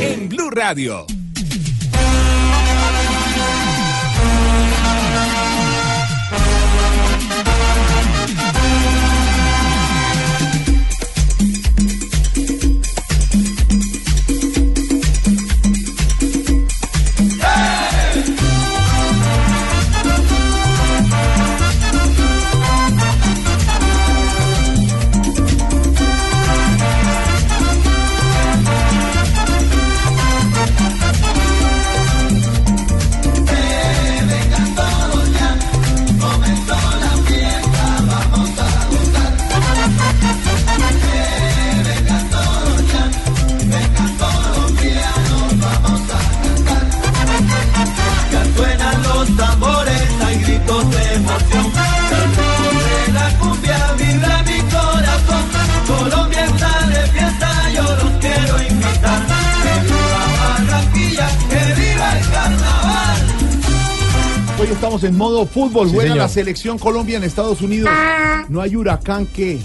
En Blue Radio. Estamos en modo fútbol. Sí, Juega la selección Colombia en Estados Unidos. No hay huracán que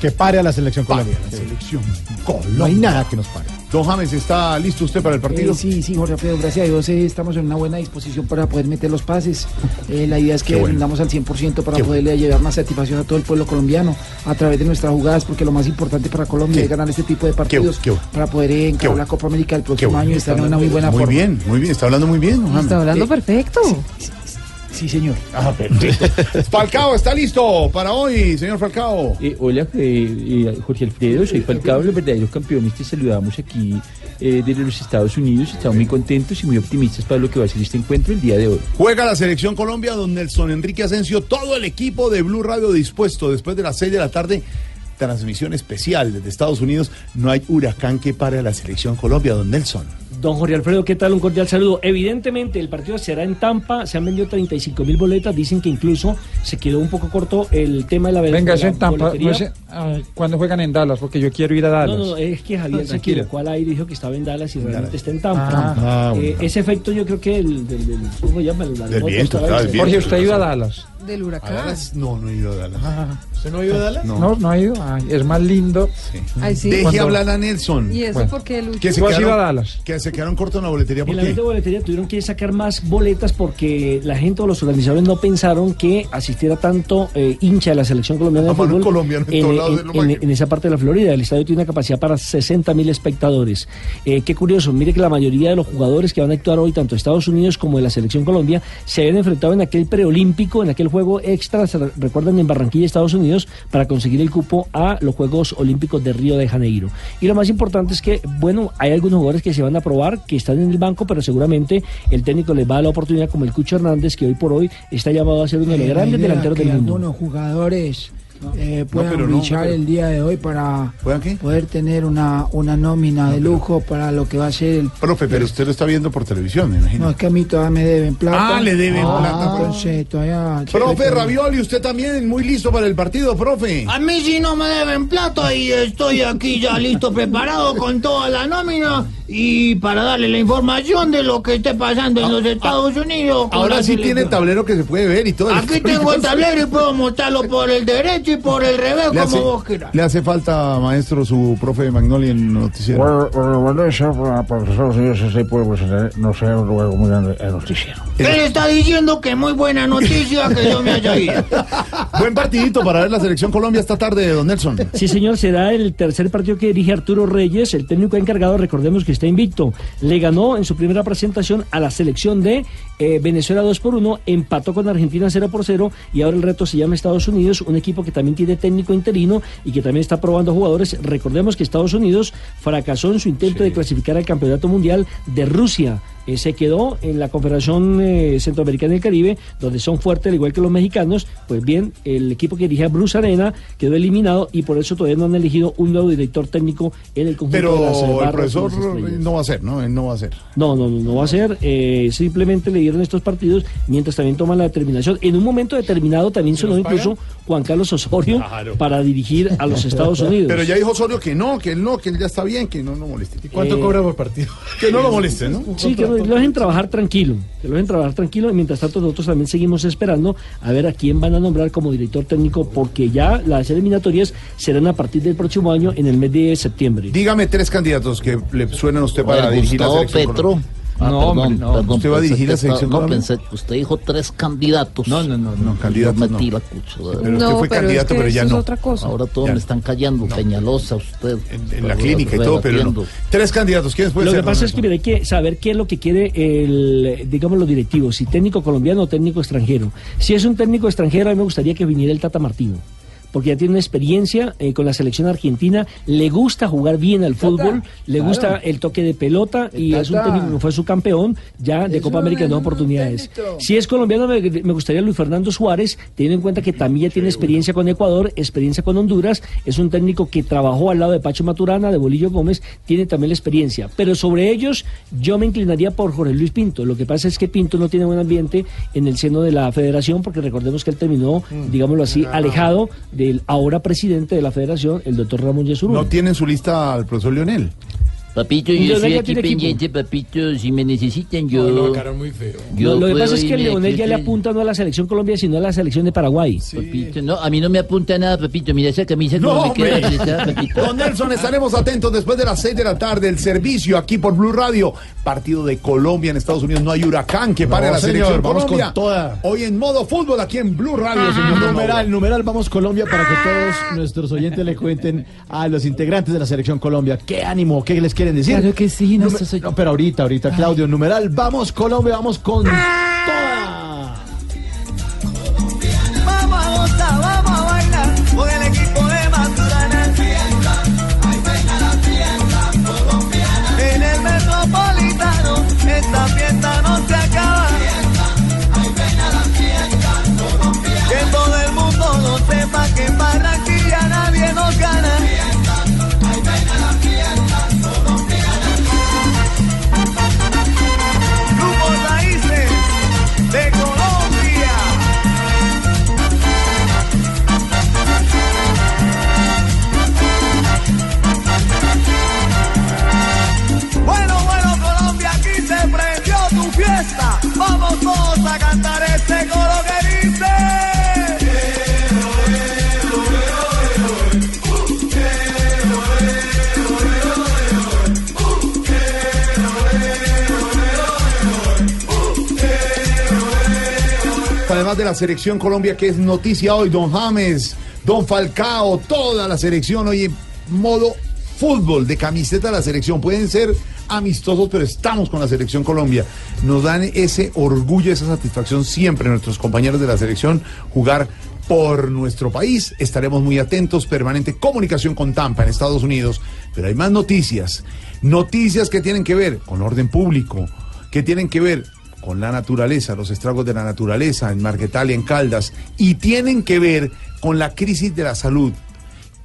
Que pare a la selección pare colombiana. a la Sí. selección No hay Colombia. nada que nos pare. Don James, ¿está listo usted para el partido? Eh, sí, sí, Jorge Alfredo, gracias a Dios eh, estamos en una buena disposición para poder meter los pases. Eh, la idea es que Qué bueno. brindamos al 100% para Qué poderle llevar más satisfacción a todo el pueblo colombiano a través de nuestras jugadas, porque lo más importante para Colombia Qué- es ganar este tipo de partidos qué bueno. para poder eh, encarar la Copa América el próximo bueno. año y estar en una muy buena muy forma. bien, muy bien. Está hablando muy bien, don James. Está hablando Eh, perfecto. Sí, señor. Ah, perfecto. Falcao, ¿está listo para hoy, señor Falcao? Eh, hola, eh, eh, Jorge Alfredo, soy Falcao, los verdaderos campeones. Te saludamos aquí eh, desde los Estados Unidos. Estamos muy contentos y muy optimistas para lo que va a ser este encuentro el día de hoy. Juega la selección Colombia, don Nelson Enrique Asensio, todo el equipo de Blue Radio dispuesto después de las 6 de la tarde. Transmisión especial desde Estados Unidos. No hay huracán que pare a la selección Colombia, don Nelson. Don Jorge Alfredo, ¿qué tal? Un cordial saludo. Evidentemente, el partido será en Tampa. Se han vendido 35 mil boletas. Dicen que incluso se quedó un poco corto el tema de la Venga, es en Tampa. No ay, ¿Cuándo juegan en Dallas? Porque yo quiero ir a Dallas. No, no, no, es que Javier se Tranquilo. equivocó al aire y dijo que estaba en Dallas y realmente Dallas. está en Tampa. Ah, ah, Eh, ese efecto yo creo que el del, del- ¿cómo se llama? Del viento, claro, el Jorge, viento. ¿usted ha ido a Dallas? Del ¿A huracán. Dallas? No, no he ido a Dallas. ¿Usted no ha ido a Dallas? No. No, no ha ido. Ay, es más lindo. Sí. Ay, sí. Deje Cuando- hablar a Nelson. Y eso Bueno. porque el Que se, ¿Tú has ido a quedaron, Dallas? que se quedaron cortos en la boletería. ¿Por En la qué? de boletería tuvieron que sacar más boletas porque la gente o los organizadores no pensaron que asistiera tanto eh, hincha de la selección colombiana de Ah, fútbol colombiano en en, en esa parte de la Florida. El estadio tiene una capacidad para 60 mil espectadores. Eh, qué curioso, mire que la mayoría de los jugadores que van a actuar hoy, tanto de Estados Unidos como de la selección Colombia, se habían enfrentado en aquel preolímpico, en aquel juego extra, se re- recuerdan, en Barranquilla, Estados Unidos, para conseguir el cupo a los Juegos Olímpicos de Río de Janeiro. Y lo más importante es que, bueno, hay algunos jugadores que se van a probar, que están en el banco, pero seguramente el técnico les va a dar la oportunidad, como el Cucho Hernández, que hoy por hoy está llamado a ser uno de los grandes delanteros del mundo. algunos jugadores eh, puedan pero no, brillar pero- el día de hoy para poder tener una, una nómina de lujo para lo que va a ser el... Profe, pero usted lo está viendo por televisión, me imagino. No, es que a mí todavía me deben plata. Ah, le deben plata, profe. Entonces, todavía... Profe Ravioli, usted también muy listo para el partido, profe. A mí si no me deben plata y estoy aquí ya listo, preparado con toda la nómina y para darle la información de lo que esté pasando en los Estados Unidos. Ahora sí tiene tablero que se puede ver y todo. Aquí tengo el tablero y puedo mostrarlo por el derecho y por el revés, Le como hace, vos quieras. le hace falta, maestro, su profe Magnoli en el noticiero. Bueno, bueno, eso Estados Unidos ese pueblo no un lugar muy grande el noticiero. Él está diciendo que muy buena noticia que yo me haya ido. Buen partidito para ver la selección Colombia esta tarde, don Nelson. Sí, señor, será el tercer partido que dirige Arturo Reyes, el técnico encargado, recordemos que está invicto. Le ganó en su primera presentación a la selección de eh, Venezuela 2 por 1, empató con Argentina 0 por 0 y ahora el reto se llama Estados Unidos, un equipo que también tiene técnico interino y que también está probando jugadores. Recordemos que Estados Unidos fracasó en su intento de clasificar al Campeonato Mundial de Rusia. Eh, se quedó en la Confederación eh, Centroamericana del Caribe, donde son fuertes, al igual que los mexicanos. Pues bien, el equipo que dirige a Bruce Arena quedó eliminado y por eso todavía no han elegido un nuevo director técnico en el conjunto de las eh, Pero el y profesor no va a ser, ¿no? Él no va a ser. No, no, no, no va a ser. eh, simplemente le dieron estos partidos mientras también toman la determinación. En un momento determinado también sonó incluso Juan Carlos Osorio para dirigir a los Estados Unidos. Pero ya dijo Osorio que no, que él no, que él ya está bien, que no moleste. ¿Y cuánto Eh, cobra por partido? Que no lo moleste, ¿no? Sí, que no lo dejen trabajar tranquilo, que lo dejen trabajar tranquilo y mientras tanto nosotros también seguimos esperando a ver a quién van a nombrar como director técnico porque ya las eliminatorias serán a partir del próximo año en el mes de septiembre. Dígame tres candidatos que le suenan a usted para Oye, dirigir la selección. Petro. Colombia. Ah, No, perdón, hombre, no. perdón, ¿Usted va a dirigir la que selección No, pensé, usted dijo tres candidatos. No, no, no, no, candidatos no. metí la cucha. de verdad. Pero usted fue candidato, pero ya no. Ahora todos Ya. me están callando. Peñalosa, usted. En, en la clínica y todo, pero no. Tres candidatos, ¿quiénes pueden Lo ser? que pasa es que hay que saber qué es lo que quiere el, digamos, los directivos, si técnico colombiano o técnico extranjero. Si es un técnico extranjero, a mí me gustaría que viniera el Tata Martino. Porque ya tiene una experiencia eh, con la selección argentina, le gusta jugar bien al fútbol, le claro. gusta el toque de pelota y es un técnico que fue su campeón ya de Es Copa América en dos un oportunidades. técnico. Si es colombiano, me, me gustaría Luis Fernando Suárez, teniendo en cuenta que también ya tiene experiencia con Ecuador, experiencia con Honduras, es un técnico que trabajó al lado de Pacho Maturana, de Bolillo Gómez, tiene también la experiencia. Pero sobre ellos, yo me inclinaría por Jorge Luis Pinto. Lo que pasa es que Pinto no tiene buen ambiente en el seno de la federación, porque recordemos que él terminó, digámoslo así, alejado del ahora presidente de la federación, el doctor Ramón Yesurún. No tiene en su lista al profesor Leonel. Papito, Y yo Leonel estoy aquí equipo. pendiente, papito. Si me necesitan, yo. muy feo. yo No, lo que pasa es que Leonel ya le apunta no a la selección Colombia, sino a la selección de Paraguay. Papito, no, a mí no me apunta nada, papito. Mira esa camisa como No, me queda apretada, papito. Don Nelson, estaremos atentos después de las 6 de la tarde. El servicio aquí por Blue Radio. Partido de Colombia en Estados Unidos. No hay huracán que pare No, la señor, selección vamos Colombia. con toda. Hoy en modo fútbol aquí en Blue Radio, señor. Don Numeral, numeral, vamos Colombia para que todos nuestros oyentes le cuenten a los integrantes de la selección Colombia qué ánimo, qué les quieren decir. Claro que sí, Nume- nuestros oy- no, pero ahorita, ahorita, Claudio, numeral, vamos Colombia, vamos con toda. Vamos a gozar, vamos la selección Colombia, que es noticia hoy, don James, don Falcao, toda la selección hoy en modo fútbol de camiseta la selección. Pueden ser amistosos, pero estamos con la selección Colombia. Nos dan ese orgullo, esa satisfacción siempre nuestros compañeros de la selección jugar por nuestro país. Estaremos muy atentos, permanente comunicación con Tampa en Estados Unidos. Pero hay más noticias, noticias que tienen que ver con orden público, que tienen que ver con la naturaleza, los estragos de la naturaleza en Marquetalia, en Caldas, y tienen que ver con la crisis de la salud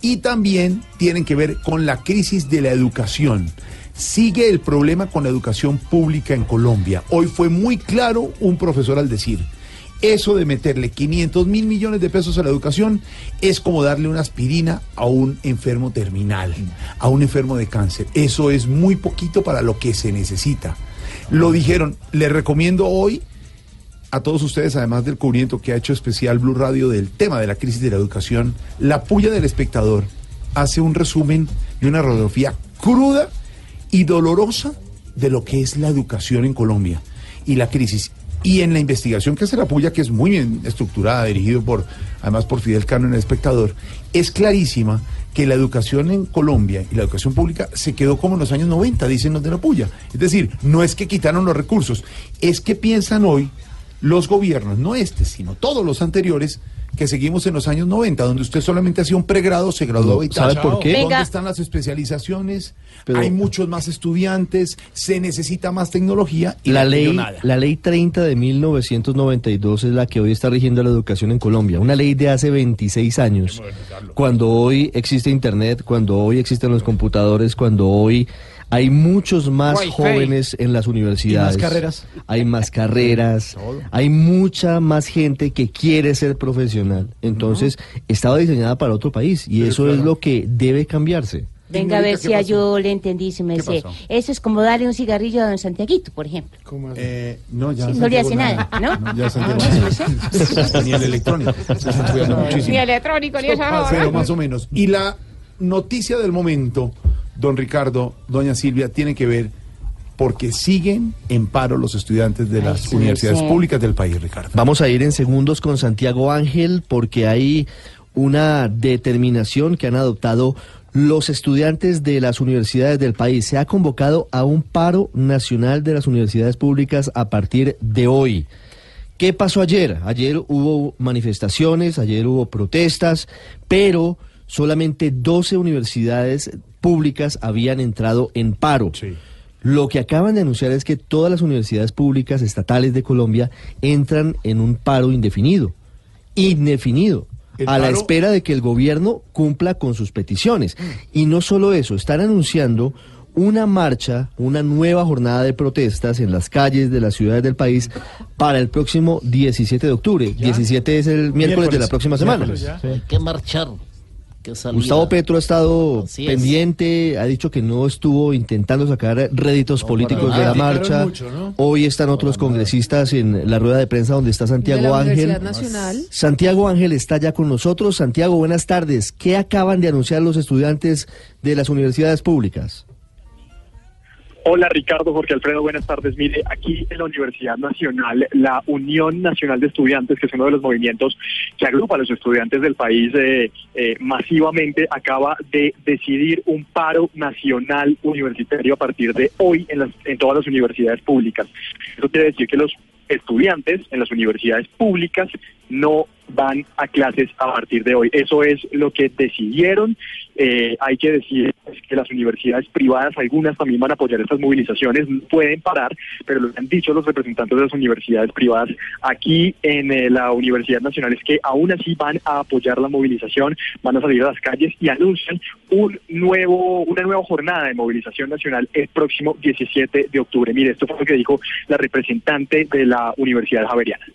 y también tienen que ver con la crisis de la educación. Sigue el problema con la educación pública en Colombia. Hoy fue muy claro un profesor al decir, eso de meterle 500 mil millones de pesos a la educación es como darle una aspirina a un enfermo terminal, a un enfermo de cáncer. Eso es muy poquito para lo que se necesita. Lo dijeron, les recomiendo hoy a todos ustedes, además del cubrimiento que ha hecho especial Blue Radio del tema de la crisis de la educación, la puya del espectador hace un resumen y una radiografía cruda y dolorosa de lo que es la educación en Colombia y la crisis. Y en la investigación que hace la puya, que es muy bien estructurada, dirigido por, además por Fidel Cano en el espectador, es clarísima que la educación en Colombia y la educación pública se quedó como en los años 90, dicen los de la puya. Es decir, no es que quitaron los recursos, es que piensan hoy los gobiernos, no este, sino todos los anteriores, que seguimos en los años 90, donde usted solamente hacía un pregrado, se graduaba y tal. ¿sabe por qué? ¿Dónde Venga. están las especializaciones? Pero- Hay muchos más estudiantes, se necesita más tecnología y La no ley, nada. la ley 30 de 1992 es la que hoy está rigiendo la educación en Colombia. Una ley de hace 26 años. Cuando hoy existe Internet, cuando hoy existen los computadores, cuando hoy hay muchos más Wi-Fi. jóvenes en las universidades. carreras. Hay más carreras. hay mucha más gente que quiere ser profesional. Entonces, estaba diseñada para otro país y eso es lo que debe cambiarse. Venga a ver si yo le entendí, su merced. pasó? Eso es como darle un cigarrillo a don Santiaguito, por ejemplo. Eh, no, ya Sí, no le hace nada, ¿no? ya Santiago Ah, Ni el electrónico. Se están cuidando muchísimo. Ni electrónico, ni esa Pero más o menos. Y la noticia del momento, don Ricardo, doña Silvia, tiene que ver porque siguen en paro los estudiantes de las sí, universidades sí. públicas del país, Ricardo. Vamos a ir en segundos con Santiago Ángel porque hay una determinación que han adoptado los estudiantes de las universidades del país. Se ha convocado a un paro nacional de las universidades públicas a partir de hoy. ¿Qué pasó ayer? Ayer hubo manifestaciones, ayer hubo protestas, pero solamente 12 universidades públicas habían entrado en paro. Lo que acaban de anunciar es que todas las universidades públicas estatales de Colombia entran en un paro indefinido. Indefinido. A la espera de que el gobierno cumpla con sus peticiones. Y no solo eso, están anunciando una marcha, una nueva jornada de protestas en las calles de las ciudades del país para el próximo 17 de octubre. 17 es el miércoles, de la próxima semana. Hay que marchar. Que Gustavo Petro ha estado Así es. pendiente, ha dicho que no estuvo intentando sacar réditos políticos de la marcha. Criticaron mucho, ¿no? Hoy están otros congresistas en la rueda de prensa donde está Santiago de la Ángel. Universidad Nacional. Santiago Ángel está ya con nosotros. Santiago, buenas tardes. ¿Qué acaban de anunciar los estudiantes de las universidades públicas? Hola Ricardo, Jorge Alfredo, buenas tardes. Mire, aquí en la Universidad Nacional, la Unión Nacional de Estudiantes, que es uno de los movimientos que agrupa a los estudiantes del país eh, eh, masivamente, acaba de decidir un paro nacional universitario a partir de hoy en, las, en todas las universidades públicas. Eso quiere decir que los estudiantes en las universidades públicas no van a clases a partir de hoy. Eso es lo que decidieron. Eh, hay que decir pues, que las universidades privadas, algunas también van a apoyar estas movilizaciones, pueden parar, pero lo que han dicho los representantes de las universidades privadas aquí en eh, la Universidad Nacional es que aún así van a apoyar la movilización, van a salir a las calles y anuncian un nuevo, una nueva jornada de movilización nacional el próximo 17 de octubre. Mire, esto fue lo que dijo la representante de la Universidad Javeriana.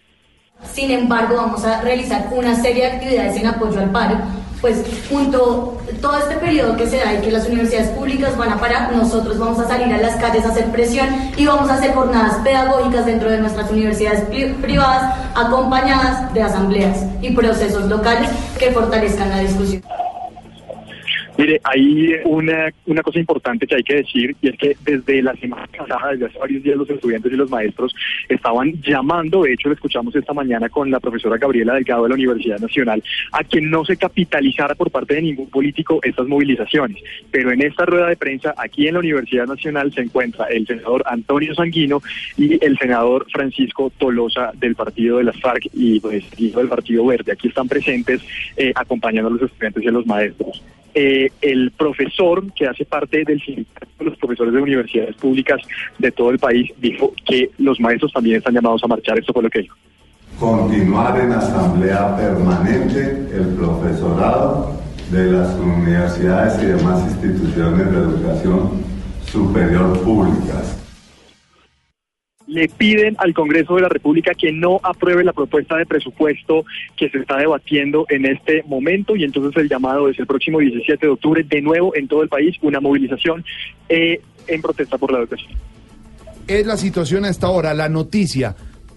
Sin embargo, vamos a realizar una serie de actividades en apoyo al paro. Pues junto todo este periodo que se da y que las universidades públicas van a parar, nosotros vamos a salir a las calles a hacer presión y vamos a hacer jornadas pedagógicas dentro de nuestras universidades pri- privadas acompañadas de asambleas y procesos locales que fortalezcan la discusión. Mire, hay una, una cosa importante que hay que decir y es que desde la semana pasada, desde hace varios días, los estudiantes y los maestros estaban llamando, de hecho lo escuchamos esta mañana con la profesora Gabriela Delgado de la Universidad Nacional, a que no se capitalizara por parte de ningún político estas movilizaciones. Pero en esta rueda de prensa, aquí en la Universidad Nacional, se encuentra el senador Antonio Sanguino y el senador Francisco Tolosa del partido de las FARC y pues, del Partido Verde. Aquí están presentes eh, acompañando a los estudiantes y a los maestros eh, el profesor que hace parte del sindicato de los profesores de universidades públicas de todo el país dijo que los maestros también están llamados a marchar. Esto fue lo que dijo. continuar en asamblea permanente el profesorado de las universidades y demás instituciones de educación superior públicas. Le piden al Congreso de la República que no apruebe la propuesta de presupuesto que se está debatiendo en este momento y entonces el llamado es el próximo 17 de octubre, de nuevo en todo el país, una movilización eh, en protesta por la educación. Es la situación a esta hora, la noticia.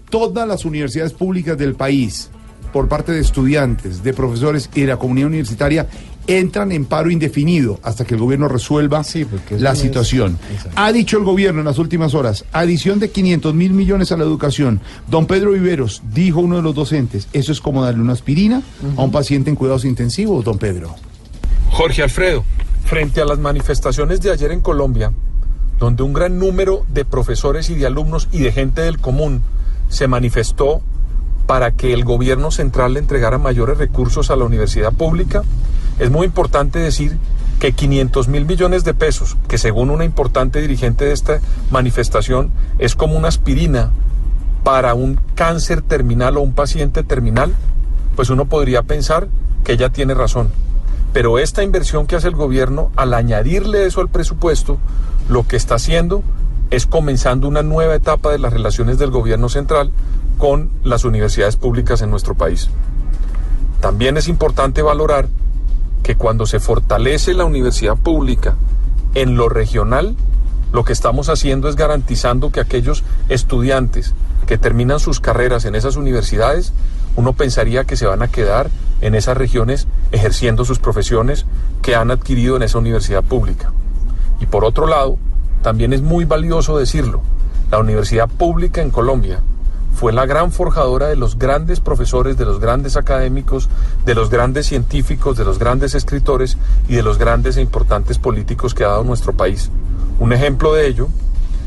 Todas las universidades públicas del país, por parte de estudiantes, de profesores y de la comunidad universitaria, entran en paro indefinido hasta que el gobierno resuelva la es- situación. Ha dicho el gobierno en las últimas horas, adición de 500 mil millones a la educación. Don Pedro Viveros, dijo uno de los docentes, eso es como darle una aspirina a un paciente en cuidados intensivos, don Pedro. Jorge Alfredo, frente a las manifestaciones de ayer en Colombia, donde un gran número de profesores y de alumnos y de gente del común se manifestó para que el gobierno central le entregara mayores recursos a la universidad pública, es muy importante decir que 500 mil millones de pesos, que según una importante dirigente de esta manifestación es como una aspirina para un cáncer terminal o un paciente terminal, pues uno podría pensar que ella tiene razón. Pero esta inversión que hace el gobierno, al añadirle eso al presupuesto, lo que está haciendo es comenzando una nueva etapa de las relaciones del gobierno central con las universidades públicas en nuestro país. También es importante valorar que cuando se fortalece la universidad pública en lo regional, lo que estamos haciendo es garantizando que aquellos estudiantes que terminan sus carreras en esas universidades, uno pensaría que se van a quedar en esas regiones ejerciendo sus profesiones que han adquirido en esa universidad pública. Y por otro lado, también es muy valioso decirlo, la universidad pública en Colombia fue la gran forjadora de los grandes profesores, de los grandes académicos, de los grandes científicos, de los grandes escritores y de los grandes e importantes políticos que ha dado nuestro país. Un ejemplo de ello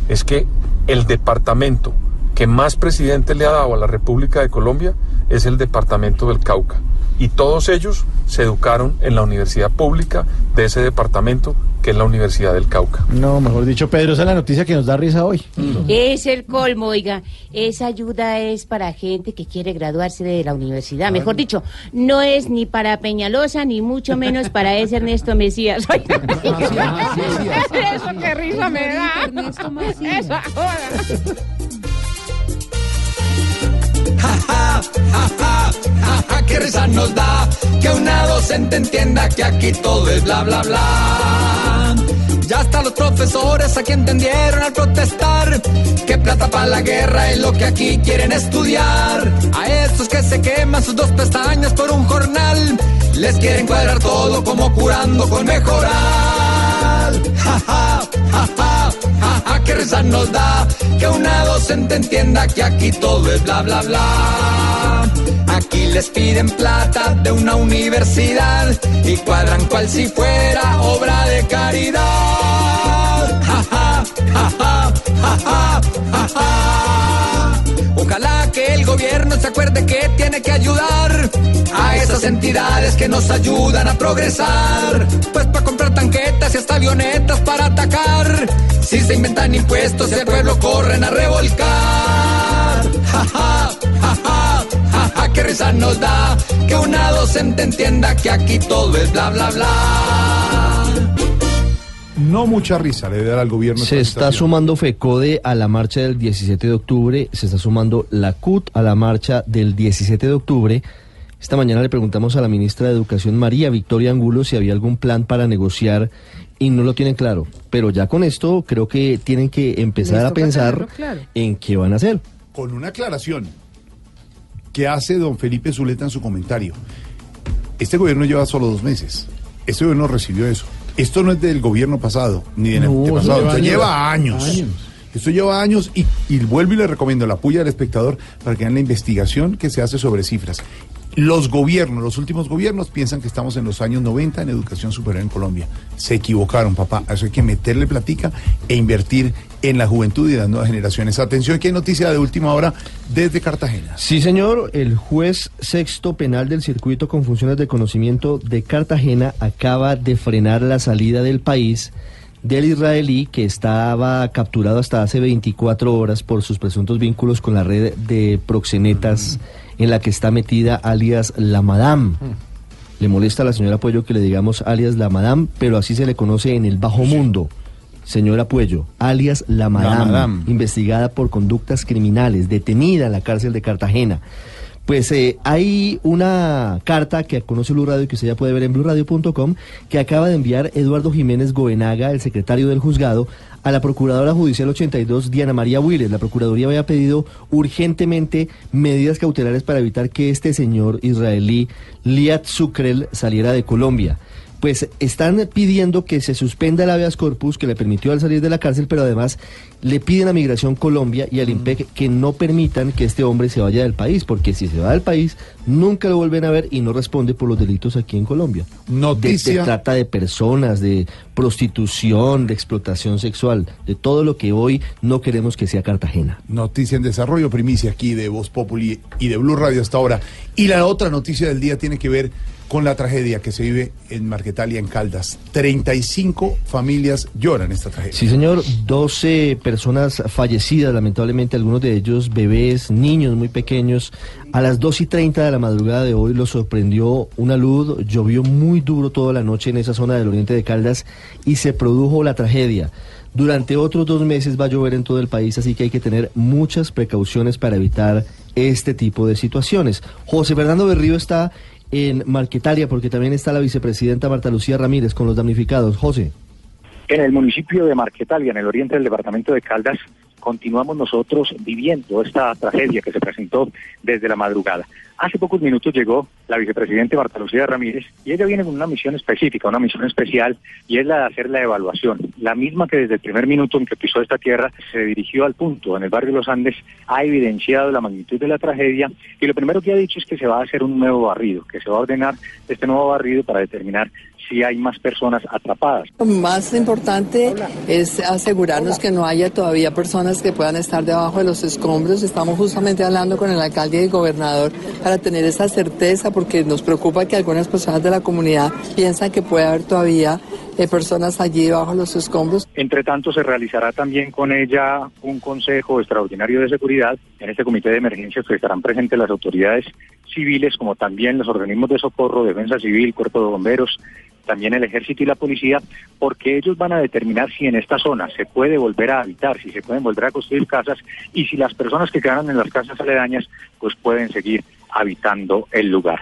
es que el departamento que más presidente le ha dado a la República de Colombia es el departamento del Cauca. Y todos ellos se educaron en la universidad pública de ese departamento, que es la Universidad del Cauca. No, mejor dicho, Pedro, esa es la noticia que nos da risa hoy. Es el colmo, oiga. Esa ayuda es para gente que quiere graduarse de la universidad. Mejor dicho, no es ni para Peñalosa, ni mucho menos para ese Ernesto Mesías. Oiga. Eso, qué risa me da. Ernesto Mesías. Eso, joda. Ja, ja, ja, ja, qué risa nos da que una docente entienda que aquí todo es bla, bla, bla. Ya hasta los profesores aquí entendieron al protestar que plata para la guerra es lo que aquí quieren estudiar. A estos que se queman sus dos pestañas por un jornal, les quieren cuadrar todo como curando con mejorar. Ja, ja, ja, ja, ja, ja, qué risa nos da que una docente entienda que aquí todo es bla, bla, bla. Aquí les piden plata de una universidad y cuadran cual si fuera obra de caridad. Ja, ja, ja, ja, ja, ja, ja, ja. Ojalá que el gobierno se acuerde que tiene que ayudar a esas entidades que nos ayudan a progresar. Pues para atacar. Si se inventan impuestos, el pueblo corren a revolcar. Ja, ja, ja, ja, ja, ja, qué risa nos da que una docente entienda que aquí todo es bla, bla, bla. No mucha risa le debe dar al gobierno. Se está sumando FECODE a la marcha del 17 de octubre, se está sumando la CUT a la marcha del 17 de octubre. Esta mañana le preguntamos a la ministra de Educación, María Victoria Angulo, si había algún plan para negociar y no lo tienen claro. Pero ya con esto creo que tienen que empezar a pensar claro. en qué van a hacer. Con una aclaración que hace don Felipe Zuleta en su comentario. Este gobierno lleva solo dos meses. Este gobierno recibió eso. Esto no es del gobierno pasado, ni del No, antepasado. lleva Esto lleva años. Años. Esto lleva años y, y vuelvo y le recomiendo la puya del espectador para que vean la investigación que se hace sobre cifras. Los gobiernos, los últimos gobiernos piensan que estamos en los años 90 en educación superior en Colombia. Se equivocaron, papá. A eso hay que meterle platica e invertir en la juventud y las nuevas generaciones. Atención, que hay noticia de última hora desde Cartagena. Sí, señor, el juez sexto penal del circuito con funciones de conocimiento de Cartagena acaba de frenar la salida del país del israelí que estaba capturado hasta hace 24 horas por sus presuntos vínculos con la red de proxenetas en la que está metida alias la Madame. Le molesta a la señora Puello que le digamos alias la Madame, pero así se le conoce en el bajo mundo. Señora Puello, alias la Madame, Madame. investigada por conductas criminales, detenida en la cárcel de Cartagena. Pues eh, hay una carta que conoce Blue Radio y que usted ya puede ver en bluradio.com que acaba de enviar Eduardo Jiménez Goenaga, el secretario del juzgado, a la Procuradora Judicial 82, Diana María Willes. La Procuraduría había pedido urgentemente medidas cautelares para evitar que este señor israelí, Liat Zukrel, saliera de Colombia pues están pidiendo que se suspenda el habeas corpus que le permitió al salir de la cárcel, pero además le piden a Migración Colombia y al IMPEC que no permitan que este hombre se vaya del país, porque si se va del país, nunca lo vuelven a ver y no responde por los delitos aquí en Colombia. De, Noticia. de trata de personas, de prostitución, de explotación sexual, de todo lo que hoy no queremos que sea Cartagena. Noticia en desarrollo, primicia aquí de Voz Populi y de Blue Radio hasta ahora. Y la otra noticia del día tiene que ver con la tragedia que se vive en Marquetalia, en Caldas. 35 familias lloran esta tragedia. Sí, señor. 12 personas fallecidas, lamentablemente, algunos de ellos bebés, niños muy pequeños. A las 2 y 30 de la madrugada de hoy los sorprendió una luz, llovió muy duro toda la noche en esa zona del oriente de Caldas y se produjo la tragedia. Durante otros dos meses va a llover en todo el país, así que hay que tener muchas precauciones para evitar este tipo de situaciones. José Fernando Berrío está en Marquetalia, porque también está la vicepresidenta Marta Lucía Ramírez con los damnificados. José. En el municipio de Marquetalia, en el oriente del departamento de Caldas, continuamos nosotros viviendo esta tragedia que se presentó desde la madrugada. Hace pocos minutos llegó la vicepresidenta Marta Lucía Ramírez y ella viene con una misión específica, una misión especial, y es la de hacer la evaluación. La misma que desde el primer minuto en que pisó esta tierra se dirigió al punto en el barrio Los Andes, ha evidenciado la magnitud de la tragedia y lo primero que ha dicho es que se va a hacer un nuevo barrido, que se va a ordenar este nuevo barrido para determinar si hay más personas atrapadas. Lo más importante es asegurarnos que no haya todavía personas que puedan estar debajo de los escombros. Estamos justamente hablando con el alcalde y el gobernador para tener esa certeza porque nos preocupa que algunas personas de la comunidad piensan que puede haber todavía eh, personas allí debajo de los escombros. Entre tanto, se realizará también con ella un consejo extraordinario de seguridad. En este comité de emergencias que estarán presentes las autoridades civiles, como también los organismos de socorro, defensa civil, cuerpo de bomberos, también el ejército y la policía, porque ellos van a determinar si en esta zona se puede volver a habitar, si se pueden volver a construir casas y si las personas que quedaron en las casas aledañas pues pueden seguir habitando el lugar.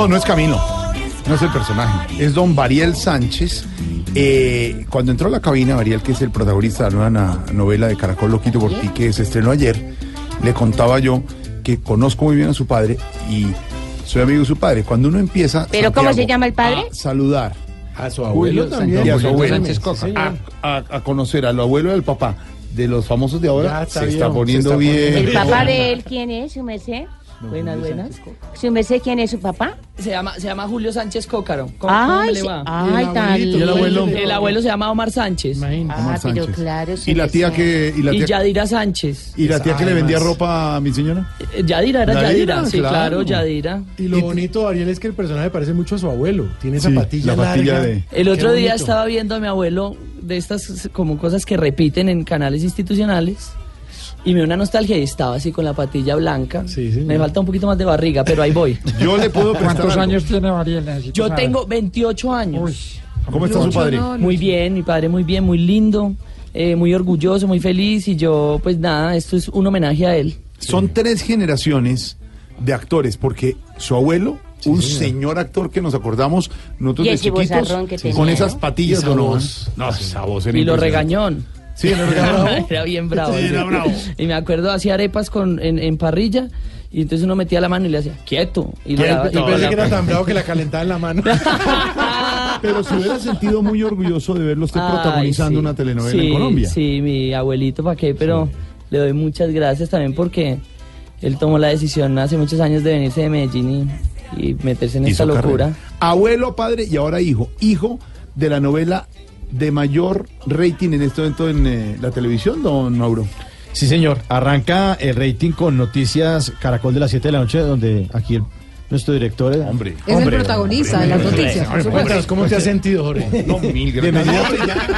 No, no es Camilo. No es el personaje. Es don Bariel Sánchez. Eh, cuando entró a la cabina, Bariel, que es el protagonista de la nueva novela de Caracol Loquito por ti, que se estrenó ayer, le contaba yo que conozco muy bien a su padre y soy amigo de su padre. Cuando uno empieza. ¿Pero cómo Santiago, se llama el padre? a saludar. A su abuelo también. Y a su abuelo. Sánchez Coca. A, a- a conocer al abuelo del papá de los famosos de ahora. Está se bien, está se poniendo está bien. ¿El papá de él quién es, su merced? Buenas, buenas. ¿Su merced quién es su papá? Se llama, se llama Julio Sánchez Cócaro. ¿Cómo, Ay, cómo le va? Ay, tan y el abuelo. lindo. El abuelo se llama Omar Sánchez. Ah, pero Sánchez. claro. su ¿Y la tía que.? ¿Y la Y tía, Yadira Sánchez. y la tía que le vendía ropa a mi señora? Eh, Yadira era Yadira, Yadira, sí, claro. claro, Yadira. Y lo bonito, Ariel, es que el personaje parece mucho a su abuelo. Tiene esa Sí, patilla la patilla larga. de- El otro día estaba viendo a mi abuelo de estas como cosas que repiten en canales institucionales y me dio una nostalgia y estaba así con la patilla blanca. me falta un poquito más de barriga, pero ahí voy. Yo le puedo prestar ¿Cuántos algo. años tiene Mariel? Necesito Yo tengo 28 años. ¿Cómo está su padre? Muy bien, mi padre muy bien, muy lindo, eh, muy orgulloso, muy feliz y yo pues nada, esto es un homenaje a él. Son tres generaciones de actores, porque su abuelo, un señor actor que nos acordamos nosotros de chiquitos, que con tenía, esas ¿no? patillas ¿o no? No, esa voz era Y lo regañón. Sí, ¿no era bravo? Era bien bravo. Sí, era bravo. Y me acuerdo, hacía arepas con, en, en parrilla y entonces uno metía la mano y le hacía, quieto. Y le daba- Yo y pensé que era tan bravo que la calentaba en la mano. Pero se hubiera sentido muy orgulloso de verlo usted Ay, protagonizando sí. una telenovela Sí, en Colombia. Sí, mi abuelito, ¿para qué? Pero le doy muchas gracias también porque él tomó la decisión hace muchos años de venirse de Medellín y, y meterse en esta locura. carrera. Abuelo, padre y ahora hijo. Hijo de la novela de mayor rating en este momento en eh, la televisión, don Mauro. Sí, señor. Arranca el rating con noticias Caracol de las 7 de la noche, donde aquí el- nuestro director. Hombre. Es el protagonista de las noticias. Cuéntanos, ¿cómo te has sentido, Jorge? No, mil gracias. Bienvenido.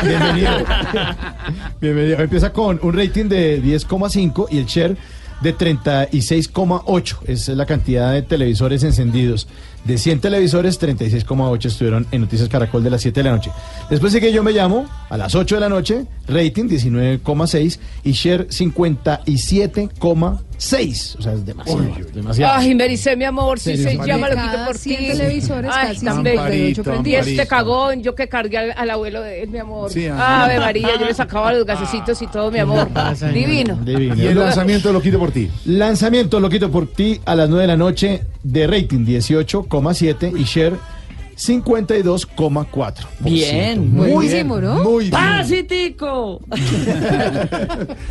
Bienvenido. Bienvenido. Empieza con un rating de 10,5 y el share de 36,8. Es la cantidad de televisores encendidos. De 100 televisores, 36,8 estuvieron en Noticias Caracol de las 7 de la noche. Después de que yo me llamo, a las 8 de la noche, rating 19,6 y share 57,6. O sea, es demasiado. demasiado. Ay, Mericé, mi amor, si se llama lo quito por 100 ti. televisores, Ay, casi tan 58 bello. Y este cagón, yo que cargué al, al abuelo de él, mi amor. Sí, ah. Ave María, yo le sacaba los gasecitos y todo, mi amor. Divino. Divino. Y el lanzamiento lo quito por ti. Lanzamiento lo quito por ti a las 9 de la noche de rating 18,7 y share 52,4. Bien. Muy Buenísimo, bien, ¿no? Muy bien. ¡Pacitico!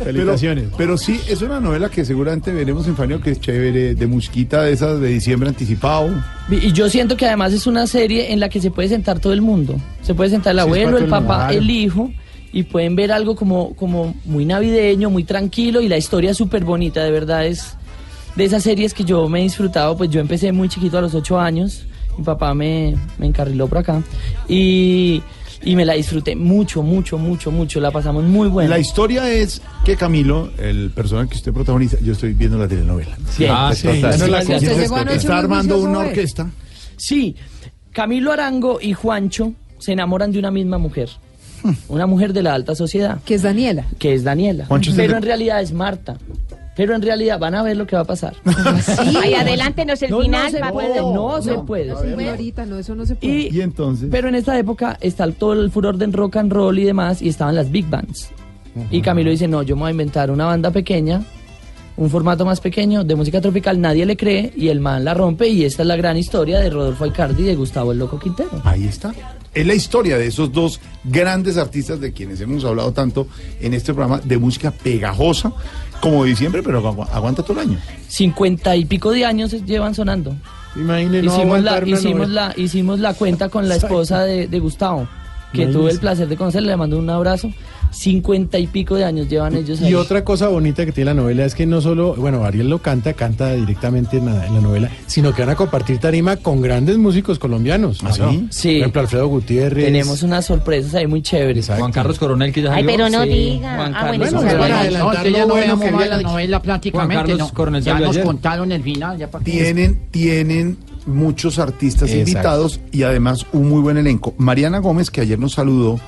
Felicitaciones. Pero, pero sí, es una novela que seguramente veremos en Faneo, que es chévere, de musquita, de esas de diciembre anticipado. Y yo siento que además es una serie en la que se puede sentar todo el mundo. Se puede sentar el abuelo, el papá, el hijo, y pueden ver algo como, como muy navideño, muy tranquilo, y la historia es súper bonita, de verdad es de esas series que yo me he disfrutado, pues yo empecé muy chiquito a los ocho años, mi papá me, me encarriló por acá, y, y me la disfruté mucho, mucho, mucho, mucho, la pasamos muy buena. La historia es que Camilo, el personaje que usted protagoniza, yo estoy viendo la telenovela. Ah, sí, no la Sí, Está muy armando una orquesta. Sí, Camilo Arango y Juancho se enamoran de una misma mujer. Una mujer de la alta sociedad. Que es Daniela. Que es Daniela. Juancho Pero en realidad es Marta. Pero en realidad van a ver lo que va a pasar. Ay, adelántenos el No, no final, se puede, no se puede. No, sí, ahorita, no, eso no se puede. Y- Y entonces. Pero en esta época está todo el furor del rock and roll y demás, y estaban las big bands. Y Camilo dice, no, yo me voy a inventar una banda pequeña, un formato más pequeño de música tropical, nadie le cree, y el man la rompe, y esta es la gran historia de Rodolfo Icardi y de Gustavo el Loco Quintero. Ahí está. Es la historia de esos dos grandes artistas de quienes hemos hablado tanto en este programa de música pegajosa, como diciembre, pero agu- aguanta todo el año. Cincuenta y pico de años llevan sonando. Imagínese, no hicimos, la, hicimos, la, hicimos la cuenta con la esposa de, de Gustavo, que Imagínese. tuve el placer de conocerle, le mando un abrazo. Cincuenta y pico de años llevan ellos ahí. Y otra cosa bonita que tiene la novela es que no solo, bueno, Ariel lo canta, canta directamente en la, en la novela, sino que van a compartir tarima con grandes músicos colombianos. ¿Ah, sí? Sí. Por ejemplo, Alfredo Gutiérrez. Tenemos unas sorpresas ahí muy chéveres. Juan Carlos Coronel, que ya Ay, salió. pero no Sí, diga. Juan Ah, Carlos bueno, eso Bueno, bueno. ya no ve bueno cómo que va viene. la novela prácticamente. Carlos ¿no? Coronel ya nos ayer. contaron el final. Ya para qué. Tienen, tienen muchos artistas Exacto. invitados y además un muy buen elenco. Mariana Gómez, que ayer nos saludó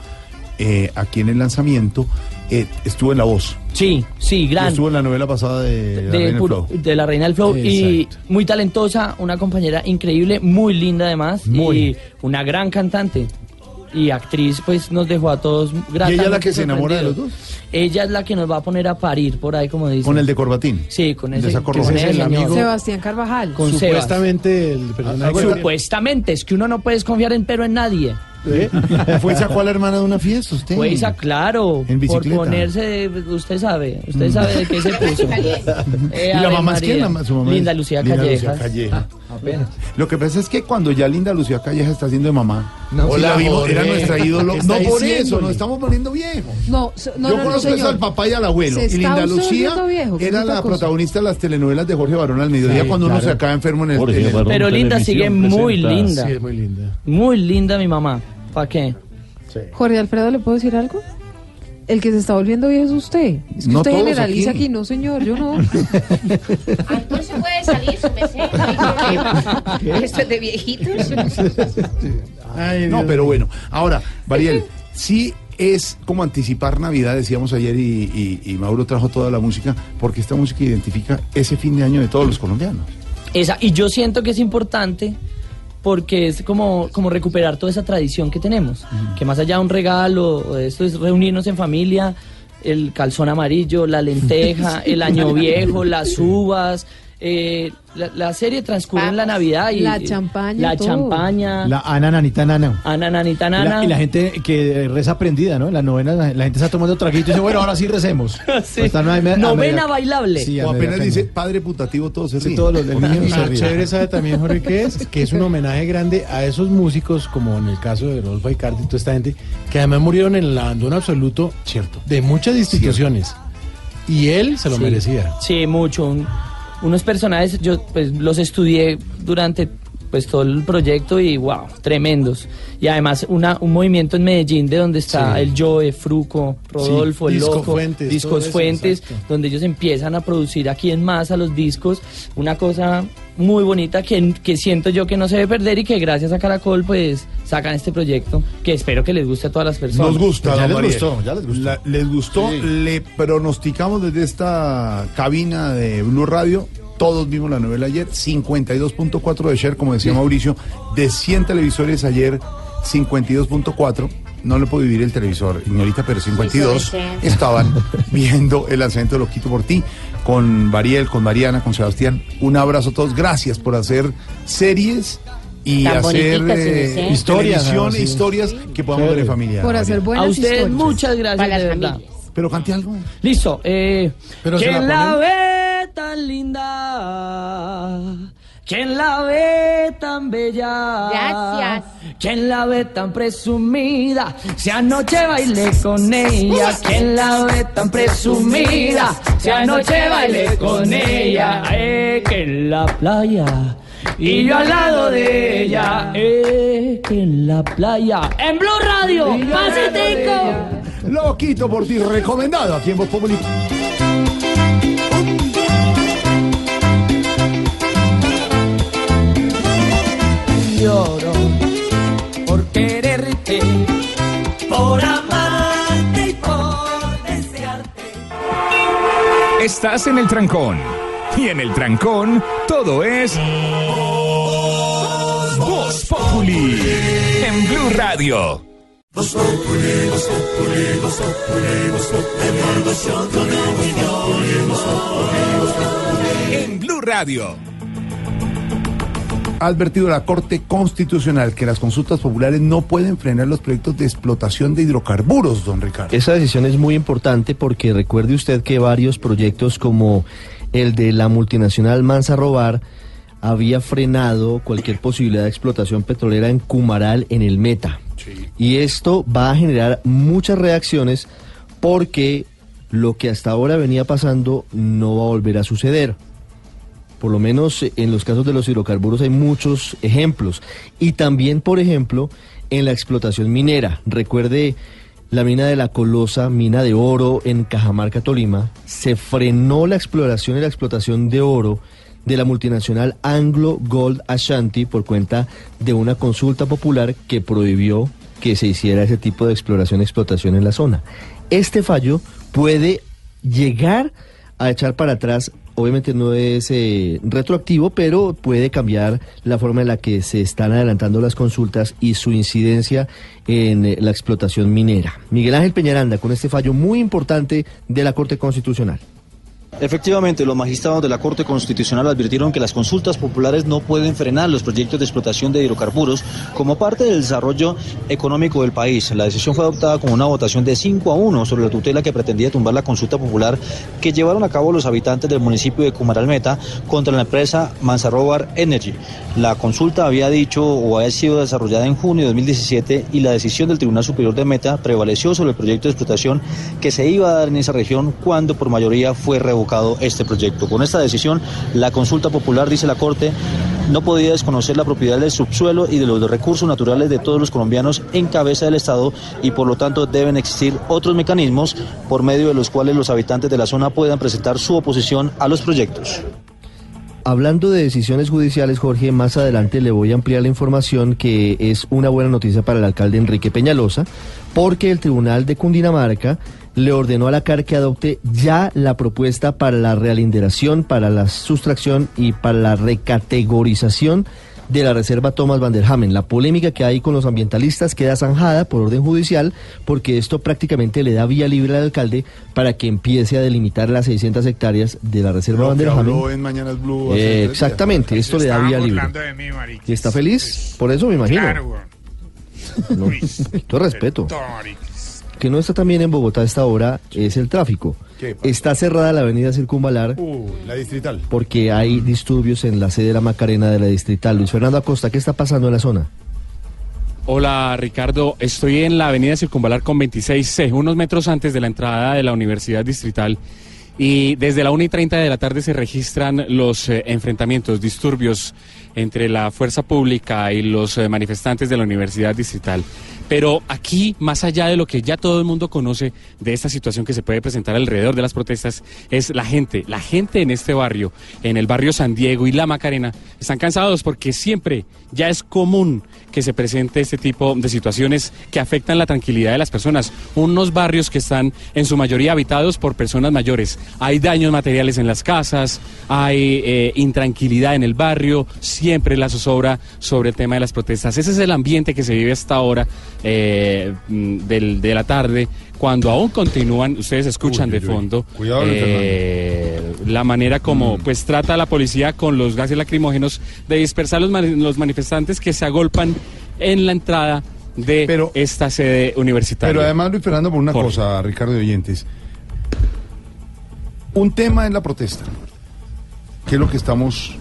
eh, aquí en el lanzamiento, eh, estuvo en La Voz. Sí, sí, Y gran. Estuvo en la novela pasada de, La de, Reina del puro- Flow. de la Reina del Flow y muy talentosa, una compañera increíble, muy linda además Muy. y una gran cantante y actriz, pues nos dejó a todos ¿Y ella es la que se enamora de los dos? Ella es la que nos va a poner a parir por ahí, como dice. Con el de Corbatín. Sí, con de ese, saco con ese es el señor. amigo. Sebastián Carvajal. Con Sebas. Supuestamente el personaje. que- Supuestamente, es que uno no puede confiar entero en nadie. ¿Eh? Fue y sacó a la hermana de una fiesta usted. Pues ah, claro, En por ponerse, usted sabe, usted sabe de qué se puso. Eh, ¿Y la mamá es quién? María. La ma- su mamá es Linda Lucía Linda Callejas. Lucía Calleja. Lo que pasa es que cuando ya Linda Lucía Calleja está haciendo de mamá, No, hola, sí, vimos, era nuestra ídolo. ¿Qué No por eso, nos estamos poniendo viejos. No, so- no, Yo no, no, conozco eso al papá y al abuelo. Se Y Linda Lucía viejo, era la cosa. protagonista de las telenovelas de Jorge Barón al mediodía Sí, cuando uno se acaba enfermo en el. Jorge Barón. Pero Linda sigue muy presenta- linda. Sí, es muy linda. Muy linda mi mamá. ¿Para qué? Jorge Alfredo, ¿le puedo decir algo? El que se está volviendo viejo es usted. Es que No usted generaliza aquí. aquí. no señor, yo no. Ah, Entonces puede salir su merced. no hay problema. Esto es de viejitos. no, pero bueno. Ahora, Mariel, sí es como anticipar Navidad, decíamos ayer, y, y- y Mauro trajo toda la música, porque esta música identifica ese fin de año de todos los colombianos. Esa, y yo siento que es importante porque es como, como recuperar toda esa tradición que tenemos. Que más allá de un regalo, esto es reunirnos en familia, el calzón amarillo, la lenteja, el año viejo, las uvas. Eh, la, la serie transcurre en la Navidad y La champaña, La todo. champaña. La Ana Nanita Nana. Ana Nanita Y la- Nana. Y la gente que reza aprendida, ¿no? En la novena, la, la gente está tomando traguito y dice, bueno, ahora sí recemos. Sí. Pues Novena media- bailable. Sí, O apenas dice padre putativo, todo se Sí, todos los- el niño Y se lo ríe. chévere sabe también, Jorge, que es que es un homenaje grande a esos músicos, como en el caso de Rodolfo Icardi y toda esta gente, que además murieron en el abandono absoluto Cierto. de muchas instituciones. Y él se lo Sí. merecía. Sí, mucho. Un- unos personajes, yo pues los estudié durante pues todo el proyecto y wow, tremendos. Y además una, un movimiento en Medellín de donde está Sí. el Joe, Fruco, Rodolfo, el Loco, Fuentes, Discos Fuentes, donde ellos empiezan a producir aquí en masa los discos, una cosa muy bonita que, que siento yo que no se debe perder y que gracias a Caracol pues sacan este proyecto que espero que les guste a todas las personas. Nos gusta, Ya les gustó, ya les gustó. La- les gustó, Sí. le pronosticamos desde esta cabina de Blue Radio. Todos vimos la novela ayer, 52.4 de share, como decía Mauricio, de 100 televisores ayer, 52.4. No le puedo vivir el televisor, señorita, pero 52 Sí, sí, sí. estaban viendo el lanzamiento de Loquito por ti, con Mariel, con Mariana, con Sebastián. Un abrazo a todos, gracias por hacer series y Tan hacer eh. Historias, sí. historias que podamos ver en familia. Por hacer buenas a ustedes historias. muchas gracias Para las de verdad. familias. Pero cante algo. Listo. Eh, Pero se ¿Quién la la, ve tan linda? ¿Quién la ve tan bella? Gracias. ¿Quién la ve tan presumida? Si anoche bailé con ella. ¿Quién la ve tan presumida? Si anoche bailé con ella. Eh, que en la playa. Y yo al lado de ella. Eh, que en la playa. En Blue Radio. Pasitico. Loquito por ti, recomendado aquí en Voz Populi. Lloro por quererte, por amarte y por desearte. Estás en el trancón. Y en el trancón, todo es. Voz Populi. En Blue Radio. En Blue Radio. Ha advertido la Corte Constitucional que las consultas populares no pueden frenar los proyectos de explotación de hidrocarburos, don Ricardo. Esa decisión es muy importante porque recuerde usted que varios proyectos como el de la multinacional Mansa Robar había frenado cualquier posibilidad de explotación petrolera en Cumaral, en el Meta. Y esto va a generar muchas reacciones porque lo que hasta ahora venía pasando no va a volver a suceder. Por lo menos en los casos de los hidrocarburos hay muchos ejemplos. Y también, por ejemplo, en la explotación minera. Recuerde la mina de la Colosa, mina de oro en Cajamarca, Tolima. Se frenó la exploración y la explotación de oro de la multinacional Anglo Gold Ashanti por cuenta de una consulta popular que prohibió que se hiciera ese tipo de exploración y explotación en la zona. Este fallo puede llegar a echar para atrás, obviamente no es eh, retroactivo, pero puede cambiar la forma en la que se están adelantando las consultas y su incidencia en eh, la explotación minera. Miguel Ángel Peñaranda con este fallo muy importante de la Corte Constitucional. Efectivamente, los magistrados de la Corte Constitucional advirtieron que las consultas populares no pueden frenar los proyectos de explotación de hidrocarburos como parte del desarrollo económico del país. La decisión fue adoptada con una votación de 5 a 1 sobre la tutela que pretendía tumbar la consulta popular que llevaron a cabo los habitantes del municipio de Cumaral Meta contra la empresa Manzarobar Energy. La consulta había dicho o había sido desarrollada en junio de 2017 y la decisión del Tribunal Superior de Meta prevaleció sobre el proyecto de explotación que se iba a dar en esa región cuando por mayoría fue este proyecto. Con esta decisión, la consulta popular, dice la Corte, no podía desconocer la propiedad del subsuelo y de los recursos naturales de todos los colombianos en cabeza del Estado y por lo tanto deben existir otros mecanismos por medio de los cuales los habitantes de la zona puedan presentar su oposición a los proyectos. Hablando de decisiones judiciales, Jorge, más adelante le voy a ampliar la información que es una buena noticia para el alcalde Enrique Peñalosa, porque el Tribunal de Cundinamarca le ordenó a la CAR que adopte ya la propuesta para la realinderación, para la sustracción y para la recategorización de la Reserva Thomas van der Hamen. La polémica que hay con los ambientalistas queda zanjada por orden judicial porque esto prácticamente le da vía libre al alcalde para que empiece a delimitar las 600 hectáreas de la Reserva van der Hamen. en Mañanas Blue. Eh, exactamente, esto le da vía libre. de mí. ¿Y está feliz? Por eso me imagino. Claro. No, todo respeto. Que no está también en Bogotá a esta hora es el tráfico. Está cerrada la avenida Circunvalar Uh, la distrital. porque hay disturbios en la sede de la Macarena de la Distrital. Luis Fernando Acosta, ¿qué está pasando en la zona? Hola Ricardo, estoy en la avenida Circunvalar con 26C, unos metros antes de la entrada de la Universidad Distrital. Y desde la 1 y 30 de la tarde se registran los eh, enfrentamientos, disturbios entre la fuerza pública y los eh, manifestantes de la Universidad Distrital. Pero aquí, más allá de lo que ya todo el mundo conoce de esta situación que se puede presentar alrededor de las protestas, es la gente. La gente en este barrio, en el barrio San Diego y La Macarena, están cansados porque siempre ya es común que se presente este tipo de situaciones que afectan la tranquilidad de las personas. Unos barrios que están en su mayoría habitados por personas mayores. Hay daños materiales en las casas, hay eh, intranquilidad en el barrio, siempre la zozobra sobre el tema de las protestas. Ese es el ambiente que se vive hasta ahora eh, mm, del- de la tarde, cuando aún continúan, ustedes escuchan de fondo Cuidado, eh, la manera como pues trata la policía con los gases lacrimógenos de dispersar los, los manifestantes que se agolpan en la entrada de esta sede universitaria. Pero además, Luis Fernando, por una Jorge. cosa, Ricardo de Oyentes. Un tema es la protesta, que es lo que estamos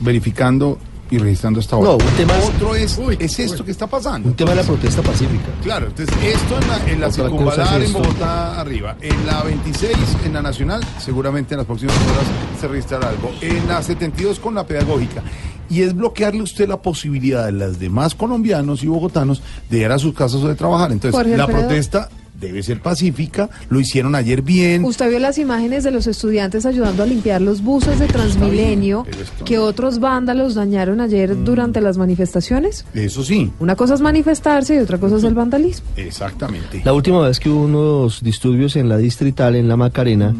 verificando y registrando hasta ahora. No, un tema Otro es, es esto que está pasando. Un tema de la protesta pacífica. Claro, entonces esto en la, en la circunvalar es en. Bogotá arriba, en la 26 en la Nacional, seguramente en las próximas horas se registrará algo, en la 72 con la pedagógica. Y es bloquearle a usted la posibilidad de las demás colombianos y bogotanos de ir a sus casas o de trabajar. Entonces, Jorge la Alfredo. protesta debe ser pacífica, lo hicieron ayer bien. Usted vio las imágenes de los estudiantes ayudando a limpiar los buses de Transmilenio que otros vándalos dañaron ayer Mm. durante las manifestaciones. Eso sí, Una cosa es manifestarse y otra cosa es el vandalismo. exactamente. La última vez que hubo unos disturbios en la distrital, en la Macarena,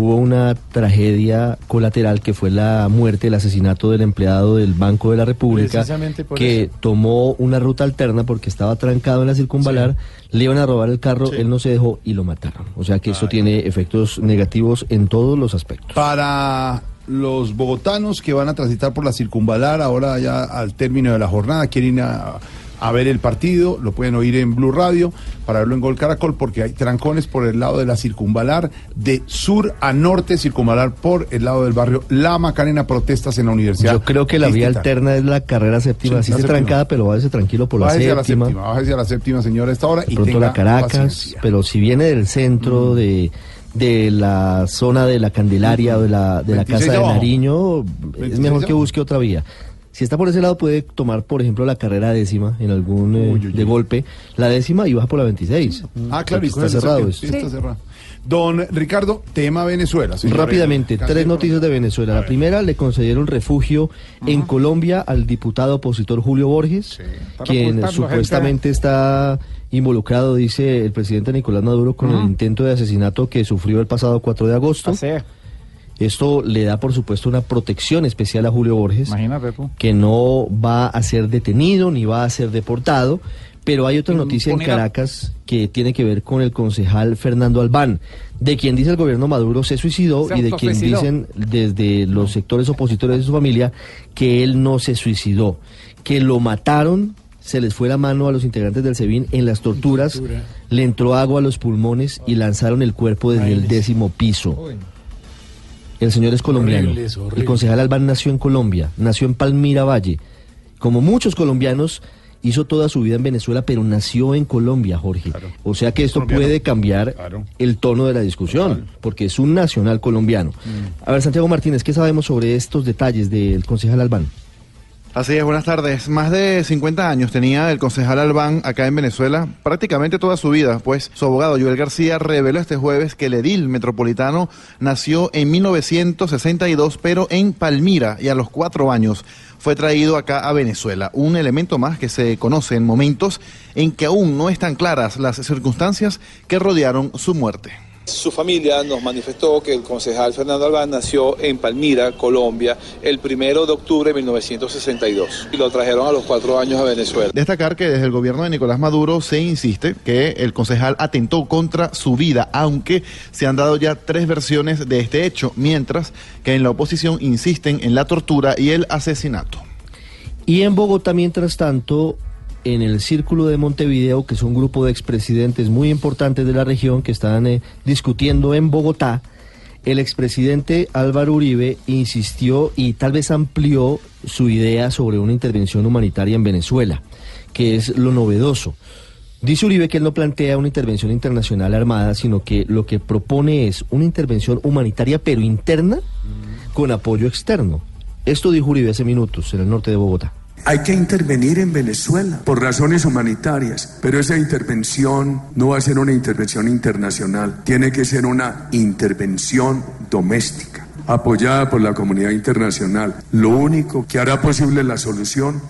hubo una tragedia colateral que fue la muerte, el asesinato del empleado del Banco de la República, que eso. tomó una ruta alterna porque estaba trancado en la circunvalar, le iban a robar el carro, él no se dejó y lo mataron. O sea que eso tiene efectos negativos en todos los aspectos. Para los bogotanos que van a transitar por la circunvalar ahora ya al término de la jornada, quieren ir a, a ver el partido, lo pueden oír en Blue Radio, para verlo en Gol Caracol, porque hay trancones por el lado de la circunvalar, de sur a norte, circunvalar por el lado del barrio La Macarena, protestas en la universidad. Yo creo que la vía alterna es la carrera séptima, Sí, así se séptima. trancada, pero váyase tranquilo por la Bájese a la séptima. séptima, bájese a la séptima, señora, a esta hora. de y pronto tenga la Caracas, paciencia. Mm. pero si viene del centro de, de la zona de la Candelaria o de la, de la 26 Casa de. Nariño, es 26 mejor que busque otra vía. Si está por ese lado puede tomar, por ejemplo, la carrera décima en algún eh, de golpe, la décima y baja por la 26. Ah, claro, y está cerrado sí, está cerrado. Don Ricardo, tema Venezuela. señor. Rápidamente, Casi tres noticias de Venezuela. La primera, le concedieron refugio en Colombia al diputado opositor Julio Borges, quien ocultando, supuestamente está involucrado, dice el presidente Nicolás Maduro, con el intento de asesinato que sufrió el pasado 4 de agosto. Esto le da, por supuesto, una protección especial a Julio Borges, Imagínate que no va a ser detenido ni va a ser deportado. Pero hay otra noticia en. Caracas que tiene que ver con el concejal Fernando Albán, de quien dice el gobierno Maduro se suicidó Se y de quien dicen desde los sectores opositores de su familia que él no se suicidó, que lo mataron, se les fue la mano a los integrantes del SEBIN en las torturas, Tortura. le entró agua a los pulmones y lanzaron el cuerpo desde el décimo piso. El señor es colombiano. Horrible eso, horrible. El concejal Albán nació en Colombia, nació en Palmira Valle. Como muchos colombianos, hizo toda su vida en Venezuela, pero nació en Colombia, Jorge. O sea que esto Colombiano. puede cambiar Claro. el tono de la discusión, porque es un nacional colombiano. Mm. A ver, Santiago Martínez, ¿qué sabemos sobre estos detalles del concejal Albán? Así es, buenas tardes. Más de 50 años tenía el concejal Albán acá en Venezuela, prácticamente toda su vida, pues su abogado Joel García reveló este jueves que el edil metropolitano nació en 1962, pero en Palmira, y a los cuatro años fue traído acá a Venezuela. Un elemento más que se conoce en momentos en que aún no están claras las circunstancias que rodearon su muerte. Su familia nos manifestó que el concejal Fernando Albán nació en Palmira, Colombia, el primero de octubre de 1962 y lo trajeron a los cuatro años a Venezuela. Destacar que desde el gobierno de Nicolás Maduro se insiste que el concejal atentó contra su vida, aunque se han dado ya tres versiones de este hecho, mientras que en la oposición insisten en la tortura y el asesinato. Y en Bogotá, mientras tanto, en el Círculo de Montevideo, que es un grupo de expresidentes muy importantes de la región que están eh, discutiendo en Bogotá, el expresidente Álvaro Uribe insistió y tal vez amplió su idea sobre una intervención humanitaria en Venezuela, que es lo novedoso. Dice Uribe que él no plantea una intervención internacional armada, sino que lo que propone es una intervención humanitaria pero interna con apoyo externo. Esto dijo Uribe hace minutos en el norte de Bogotá. Hay que intervenir en Venezuela por razones humanitarias, pero esa intervención no va a ser una intervención internacional, tiene que ser una intervención doméstica, apoyada por la comunidad internacional. Lo único que hará posible la solución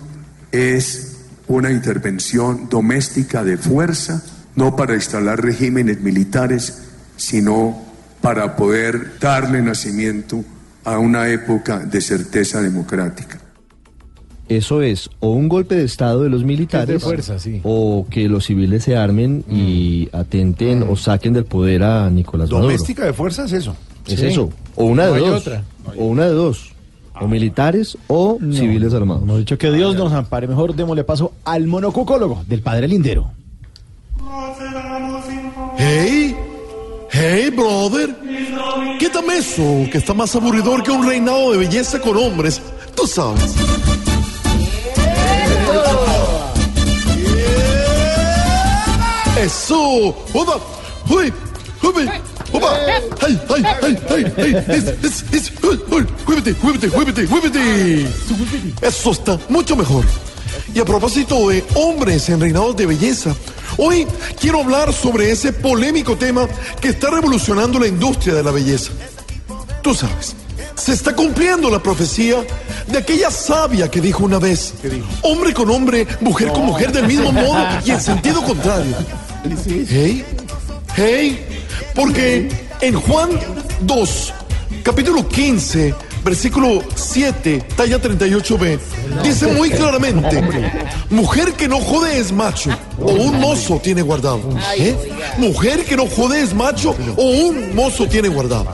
es una intervención doméstica de fuerza, no para instalar regímenes militares, sino para poder darle nacimiento a una época de certeza democrática. Eso es o un golpe de estado de los militares Es de fuerza, sí. o que los civiles se armen y atenten o saquen del poder a Nicolás Maduro. Doméstica de fuerza es eso. Es Sí. eso. O una de dos. otra. O una de dos. O militares o civiles armados. Hemos dicho que Dios nos ampare. Mejor démosle paso al monocucólogo del padre Lindero. Hey, hey, brother. Quítame eso, que está más aburridor que un reinado de belleza con hombres. Tú sabes. Eso. Oba. Uy. Uy. Oba. Ay, ay, ay, ay, ay. Es, es, es. Uy. Muévete, muévete, muévete, muévete. Eso está mucho mejor. Y a propósito de hombres en reinados de belleza, hoy quiero hablar sobre ese polémico tema que está revolucionando la industria de la belleza. Tú sabes, se está cumpliendo la profecía de aquella sabia que dijo una vez, hombre con hombre, mujer con mujer del mismo modo y en sentido contrario. Hey, hey, porque en Juan 2, capítulo 15, versículo 7, talla 38b, dice muy claramente, mujer que no jode es macho, o un mozo tiene guardado. ¿Eh? Mujer que no jode es macho, o un mozo tiene guardado.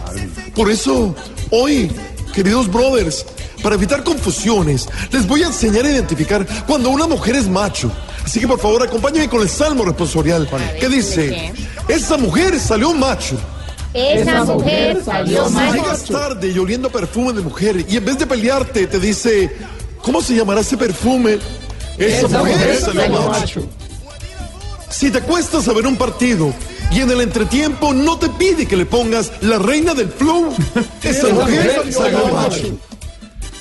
Por eso, hoy, queridos brothers, para evitar confusiones, les voy a enseñar a identificar cuando una mujer es macho. Así que por favor, acompáñenme con el salmo responsorial, que dice, esa mujer salió macho. Esa mujer salió Si macho. llegas tarde y oliendo perfume de mujer y en vez de pelearte te dice, ¿cómo se llamará ese perfume? Esa, Esa mujer, mujer salió salió macho. Si te acuestas a ver un partido y en el entretiempo no te pide que le pongas la reina del flow, esa mujer salió macho.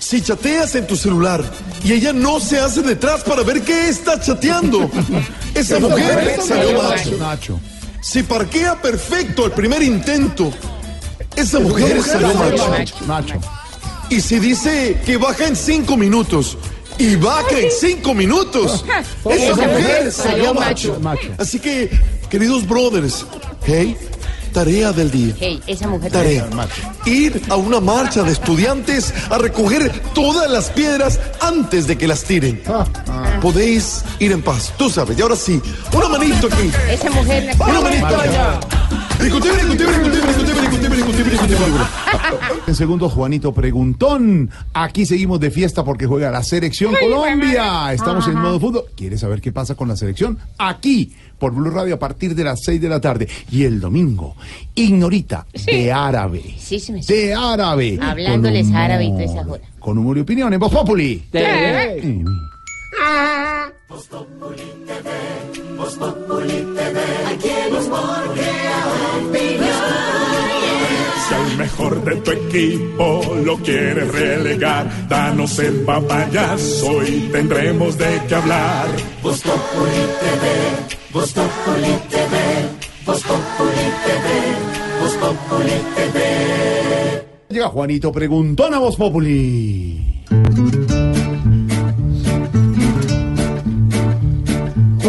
Si chateas en tu celular y ella no se hace detrás para ver qué está chateando, esa mujer salió macho. Si parquea perfecto al primer intento, esa mujer salió macho. Y si dice que baja en cinco minutos. Y baja en cinco minutos, esa mujer salió macho. Así que, queridos brothers, hey, tarea del día. Hey, esa mujer Tarea. Ir a una marcha de estudiantes a recoger todas las piedras antes de que las tiren. Podéis ir en paz, tú sabes. Y ahora sí, una manito aquí. Esa mujer. Una manito allá. Discutible, discutible, discutible, discutible, discutible, discutible, discutible. En segundo, Juanito Preguntón. Aquí seguimos de fiesta porque juega la selección Colombia. Estamos en modo fútbol. ¿Quieres saber qué pasa con la selección? Aquí, por Blue Radio, a partir de las 6 de la tarde. Y el domingo, Ignorita, de árabe. Sí, sí me De árabe. Hablándoles árabe y toda esa joda. Con humor y opinión en Voz Populi. ¿Qué? Mm. Aquí el humor crea opinión. Si al mejor de tu equipo lo quieres relegar, danos el papayazo y tendremos de qué hablar. Voz Populi TV, Voz Populi TV, Voz Populi TV, Voz Populi TV. Llega Juanito Preguntón a Voz Populi.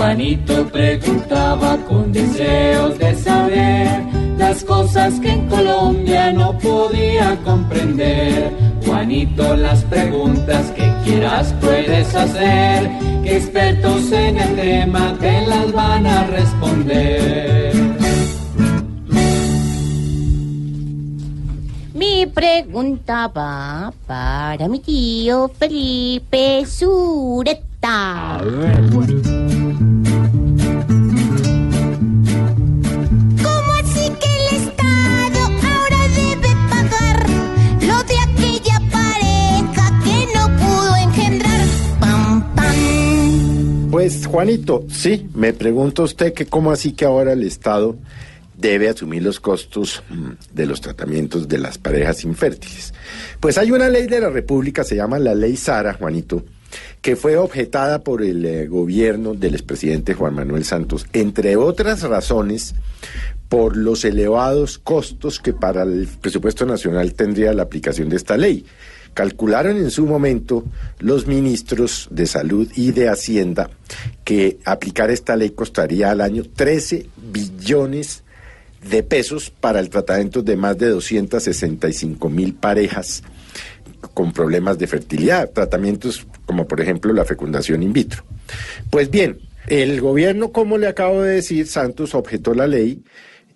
Juanito preguntaba con deseos de saber las cosas que en Colombia no podía comprender. Juanito, las preguntas que quieras puedes hacer, que expertos en el tema te las van a responder. Mi pregunta va para mi tío Felipe Sureta. Juanito, sí, me pregunta usted que cómo así que ahora el Estado debe asumir los costos mm, de los tratamientos de las parejas infértiles. Pues hay una ley de la República, se llama la ley Sara, Juanito, que fue objetada por el eh, gobierno del expresidente Juan Manuel Santos, entre otras razones, por los elevados costos que para el presupuesto nacional tendría la aplicación de esta ley. Calcularon en su momento los ministros de Salud y de Hacienda que aplicar esta ley costaría al año 13 billones de pesos para el tratamiento de más de 265 mil parejas con problemas de fertilidad, tratamientos como por ejemplo la fecundación in vitro. Pues bien, el gobierno, como le acabo de decir, Santos objetó la ley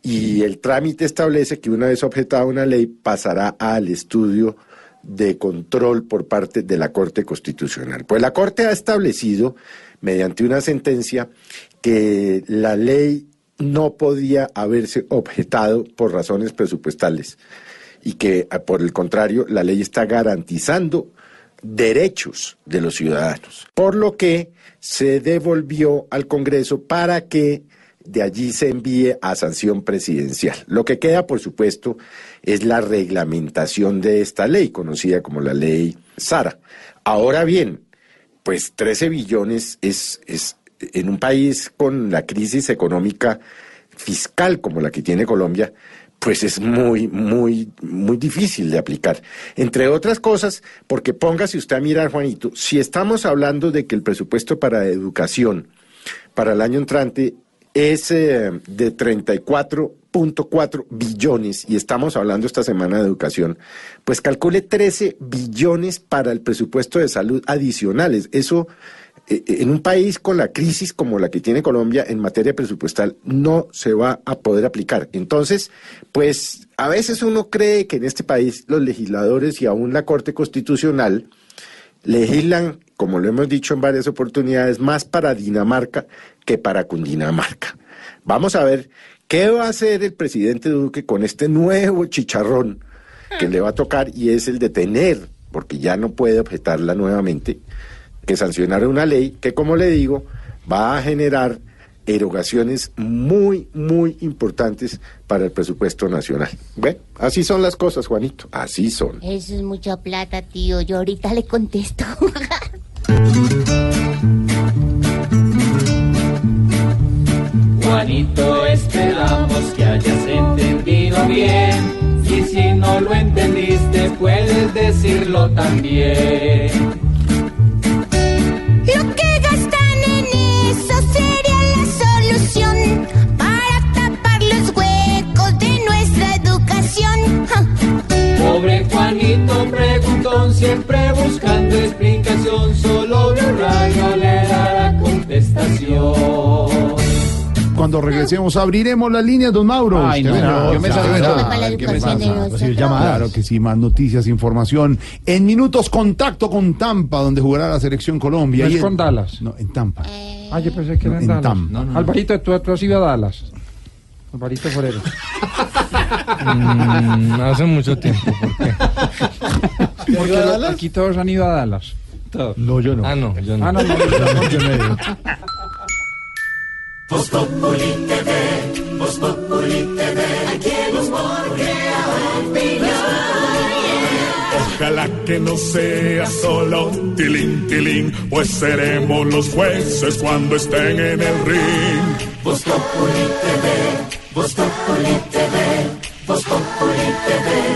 y el trámite establece que una vez objetada una ley pasará al estudio de control por parte de la Corte Constitucional. Pues la Corte ha establecido, mediante una sentencia, que la ley no podía haberse objetado por razones presupuestales y que, por el contrario, la ley está garantizando derechos de los ciudadanos, por lo que se devolvió al Congreso para que de allí se envíe a sanción presidencial. Lo que queda, por supuesto, es la reglamentación de esta ley, conocida como la ley Sara. Ahora bien, pues 13 billones es, es en un país con la crisis económica fiscal como la que tiene Colombia, pues es muy, muy, muy difícil de aplicar. Entre otras cosas, porque póngase usted a mirar, Juanito, si estamos hablando de que el presupuesto para educación para el año entrante es eh, de 34.4 billones, y estamos hablando esta semana de educación, pues calcule 13 billones para el presupuesto de salud adicionales. Eso, eh, en un país con la crisis como la que tiene Colombia en materia presupuestal, no se va a poder aplicar. Entonces, pues a veces uno cree que en este país los legisladores y aún la Corte Constitucional legislan, como lo hemos dicho en varias oportunidades, más para Dinamarca que para Cundinamarca. Vamos a ver qué va a hacer el presidente Duque con este nuevo chicharrón que le va a tocar y es el de tener, porque ya no puede objetarla nuevamente, que sancionar una ley que, como le digo, va a generar erogaciones muy, muy importantes para el presupuesto nacional. Bueno, así son las cosas, Juanito, así son. Eso es mucha plata, tío. Yo ahorita le contesto. Juanito, esperamos que hayas entendido bien. Y si no lo entendiste, puedes decirlo también. Lo que gastan en eso sería la solución para tapar los huecos de nuestra educación. Ja. Pobre Juanito preguntón, siempre buscando explicación. Solo Blue Radio le dará contestación. Cuando regresemos abriremos las líneas, don Mauro. Ay, no, verá. yo me eso. claro, que sí, más noticias, información. En minutos, contacto con Tampa, donde jugará la selección Colombia. No Y es con Dallas. No, en Tampa. Ah, yo pensé que No, era en Dallas. No, no, no. Alvarito, ¿tú, tú has ido a Dallas. Alvarito Forero. Mm, hace mucho tiempo, ¿por qué? Porque lo- aquí todos han ido a Dallas. Todos. No, yo no. Ah, no, yo no. Ah, no, no, No, yo no he ido. Voz Populi TV, Voz Populi TV, aquí el humor crea opinión. Ojalá que no sea solo tilín, tilín, pues seremos los jueces cuando estén en el ring. Voz Populi TV, Voz Populi TV, Voz Populi TV,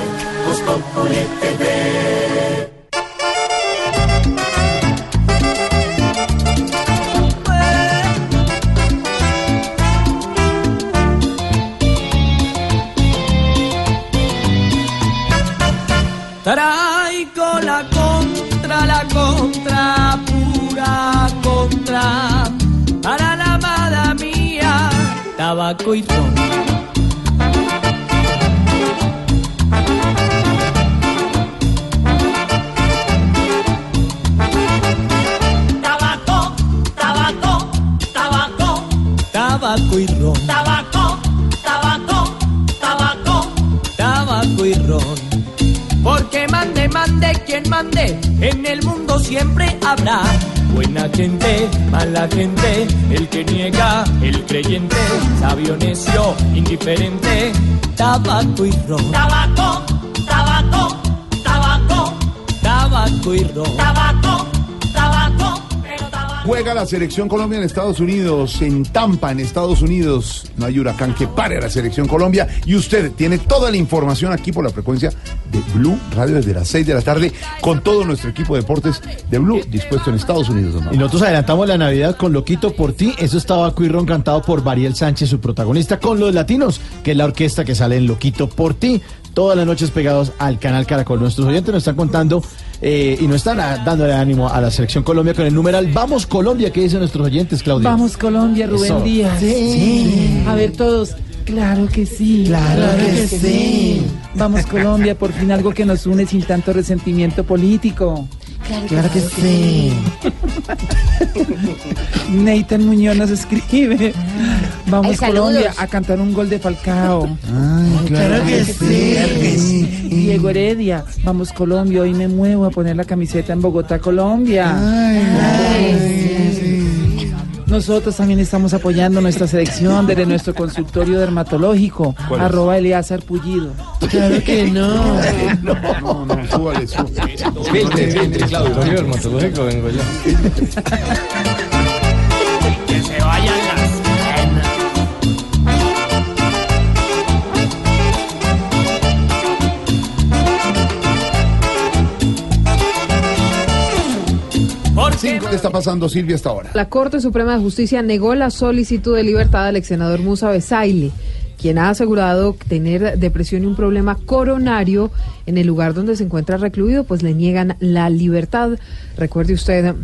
Populi TV. Tabaco y ron. Tabaco, tabaco, tabaco, tabaco y ron. Tabaco, tabaco, tabaco, tabaco y ron. Porque mande, mande, quien mande, en el mundo siempre habrá Buena gente, mala gente, el que niega, el creyente, sabio, necio, indiferente, tabaco y ron. Tabaco, tabaco, tabaco, Tabaco y ron. tabaco, tabaco. Juega la selección Colombia en Estados Unidos, en Tampa, en Estados Unidos. No hay huracán que pare a la selección Colombia. Y usted tiene toda la información aquí por la frecuencia de Blue Radio desde las 6 de la tarde con todo nuestro equipo de deportes de Blue dispuesto en Estados Unidos. Y nosotros adelantamos la Navidad con Loquito por ti. Eso estaba Cuirron cantado por Bariel Sánchez, su protagonista, con los latinos, que es la orquesta que sale en Loquito por ti. Todas las noches pegados al canal Caracol. Nuestros oyentes nos están contando eh, y nos están ah, dándole ánimo a la selección Colombia con el numeral Vamos Colombia. ¿Qué dicen nuestros oyentes, Claudia? Vamos Colombia, Rubén Eso. Díaz. Sí. A ver todos. Claro que sí. Claro que sí. Vamos Colombia, por fin algo que nos une sin tanto resentimiento político. Claro que sí. Nathan Muñoz nos escribe. Vamos Ay, saludos. Colombia a cantar un gol de Falcao. claro que sí. Diego Heredia, vamos Colombia, hoy me muevo a poner la camiseta en Bogotá, Colombia. Nosotros también estamos apoyando nuestra selección desde nuestro consultorio dermatológico, arroba Eleazar Pullido. Claro que no. No, no, súbale, súbale. Filtre, filtre, Claudio. Dermatológico vengo yo. ¿Qué está pasando, Silvia, hasta ahora? La Corte Suprema de Justicia negó la solicitud de libertad al exsenador Musa Besaile quien ha asegurado tener depresión y un problema coronario en el lugar donde se encuentra recluido, pues le niegan la libertad. Recuerde usted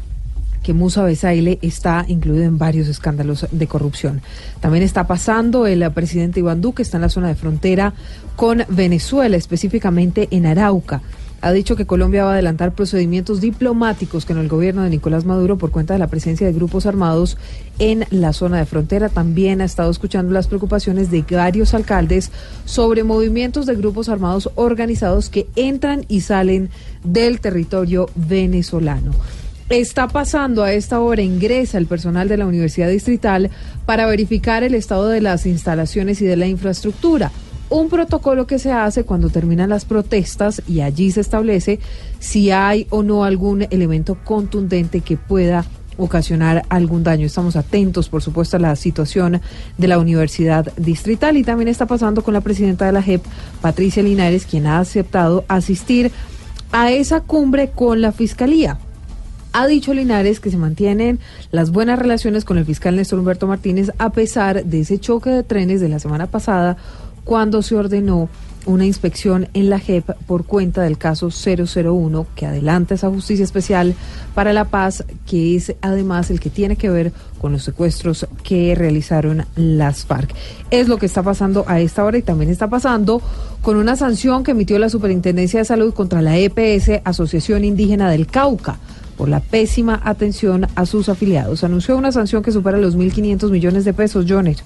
que Musa Besaile está incluido en varios escándalos de corrupción. También está pasando el presidente Iván Duque, está en la zona de frontera con Venezuela, específicamente en Arauca. Ha dicho que Colombia va a adelantar procedimientos diplomáticos con el gobierno de Nicolás Maduro por cuenta de la presencia de grupos armados en la zona de frontera. También ha estado escuchando las preocupaciones de varios alcaldes sobre movimientos de grupos armados organizados que entran y salen del territorio venezolano. Está pasando a esta hora, ingresa el personal de la Universidad Distrital para verificar el estado de las instalaciones y de la infraestructura. Un protocolo que se hace cuando terminan las protestas y allí se establece si hay o no algún elemento contundente que pueda ocasionar algún daño. Estamos atentos, por supuesto, a la situación de la Universidad Distrital y también está pasando con la presidenta de la JEP, Patricia Linares, quien ha aceptado asistir a esa cumbre con la Fiscalía. Ha dicho Linares que se mantienen las buenas relaciones con el fiscal Néstor Humberto Martínez a pesar de ese choque de trenes de la semana pasada cuando se ordenó una inspección en la JEP por cuenta del caso 001 que adelanta esa justicia especial para la paz, que es además el que tiene que ver con los secuestros que realizaron las FARC. Es lo que está pasando a esta hora y también está pasando con una sanción que emitió la Superintendencia de Salud contra la EPS, Asociación Indígena del Cauca por la pésima atención a sus afiliados. Anunció una sanción que supera los 1.500 millones de pesos, Joner.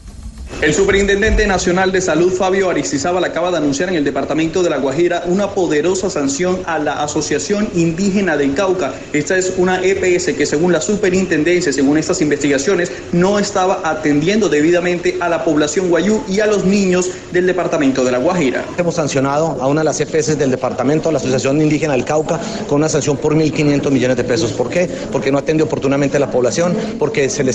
El Superintendente Nacional de Salud, Fabio Aristizábal, acaba de anunciar en el Departamento de La Guajira una poderosa sanción a la Asociación Indígena del Cauca. Esta es una EPS que, según la Superintendencia, según estas investigaciones, no estaba atendiendo debidamente a la población guayú y a los niños del Departamento de La Guajira. Hemos sancionado a una de las EPS del departamento, la Asociación Indígena del Cauca, con una sanción por 1.500 millones de pesos. ¿Por qué? Porque no atiende oportunamente a la población, porque se le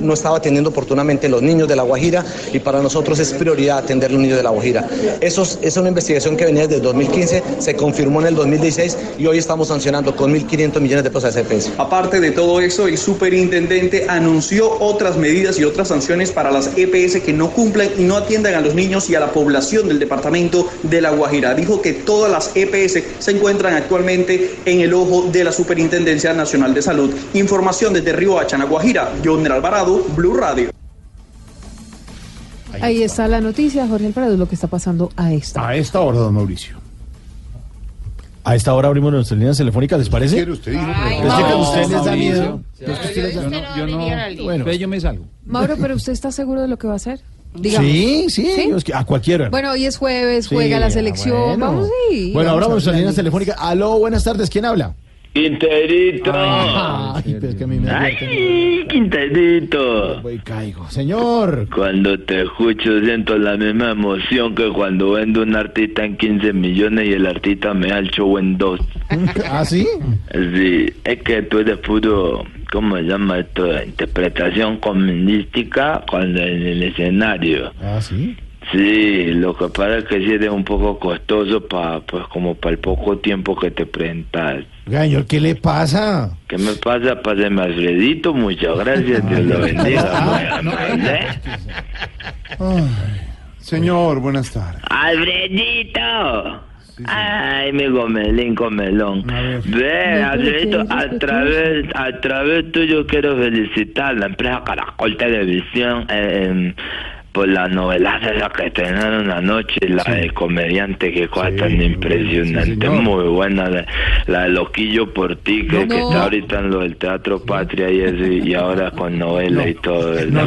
no estaba atendiendo oportunamente los niños de La Guajira y para nosotros es prioridad atender los niños de La Guajira. Eso es, una investigación que venía desde el 2015, se confirmó en el 2016 y hoy estamos sancionando con 1.500 millones de pesos esa EPS. Aparte de todo eso, el superintendente anunció otras medidas y otras sanciones para las EPS que no cumplan y no atiendan a los niños y a la población del departamento de La Guajira. Dijo que todas las EPS se encuentran actualmente en el ojo de la Superintendencia Nacional de Salud. Información desde Río Hachana, Guajira. John Alvarado, Blue Radio. Ahí está la noticia, Jorge Alvarado, lo que está pasando a esta. A esta hora, don Mauricio. A esta hora abrimos nuestras líneas telefónicas, ¿les parece? quiere usted? Ay, que no. a ustedes les da No, miedo. Que Yo no, yo no, Bueno. Yo me salgo. Mauro, pero usted está seguro de lo que va a hacer? Digamos. Sí, sí, es que a cualquiera. Bueno, hoy es jueves, Sí, juega la ah, selección. bueno. Vamos sí. Bueno, ahora vamos a hablar. líneas telefónicas. Aló, buenas tardes, ¿quién habla? Quinterito. Ay, pero es que a mí me Ay, Quinterito. Voy caigo. Señor. Cuando te escucho siento la misma emoción que cuando vendo un artista en 15 millones y el artista me da el show en dos. ¿Ah, sí? Sí, es que tú eres puro, ¿cómo se llama esto? Interpretación comedística cuando en el escenario. ¿Ah, sí? Sí, lo que pasa es que sí eres un poco costoso para, pues como para el poco tiempo que te presentas. Gaño, ¿qué le pasa? ¿Qué me pasa? Pásame Alfredito, muchas gracias, Dios lo bendiga. ¿Eh? Ay, señor, buenas tardes. ¡Alfredito! Ay, mi gomelín, comelón. Ve, Alfredito, a través, a través tuyo quiero felicitar a la empresa Caracol Televisión eh, em, por la novela esa que estrenaron anoche, la de comediante, que cosa tan impresionante, muy buena, la, la de Loquillo por ti, que, No, que no. está ahorita en lo del Teatro Patria y eso, y, ahora con novela y todo, ¿verdad? No,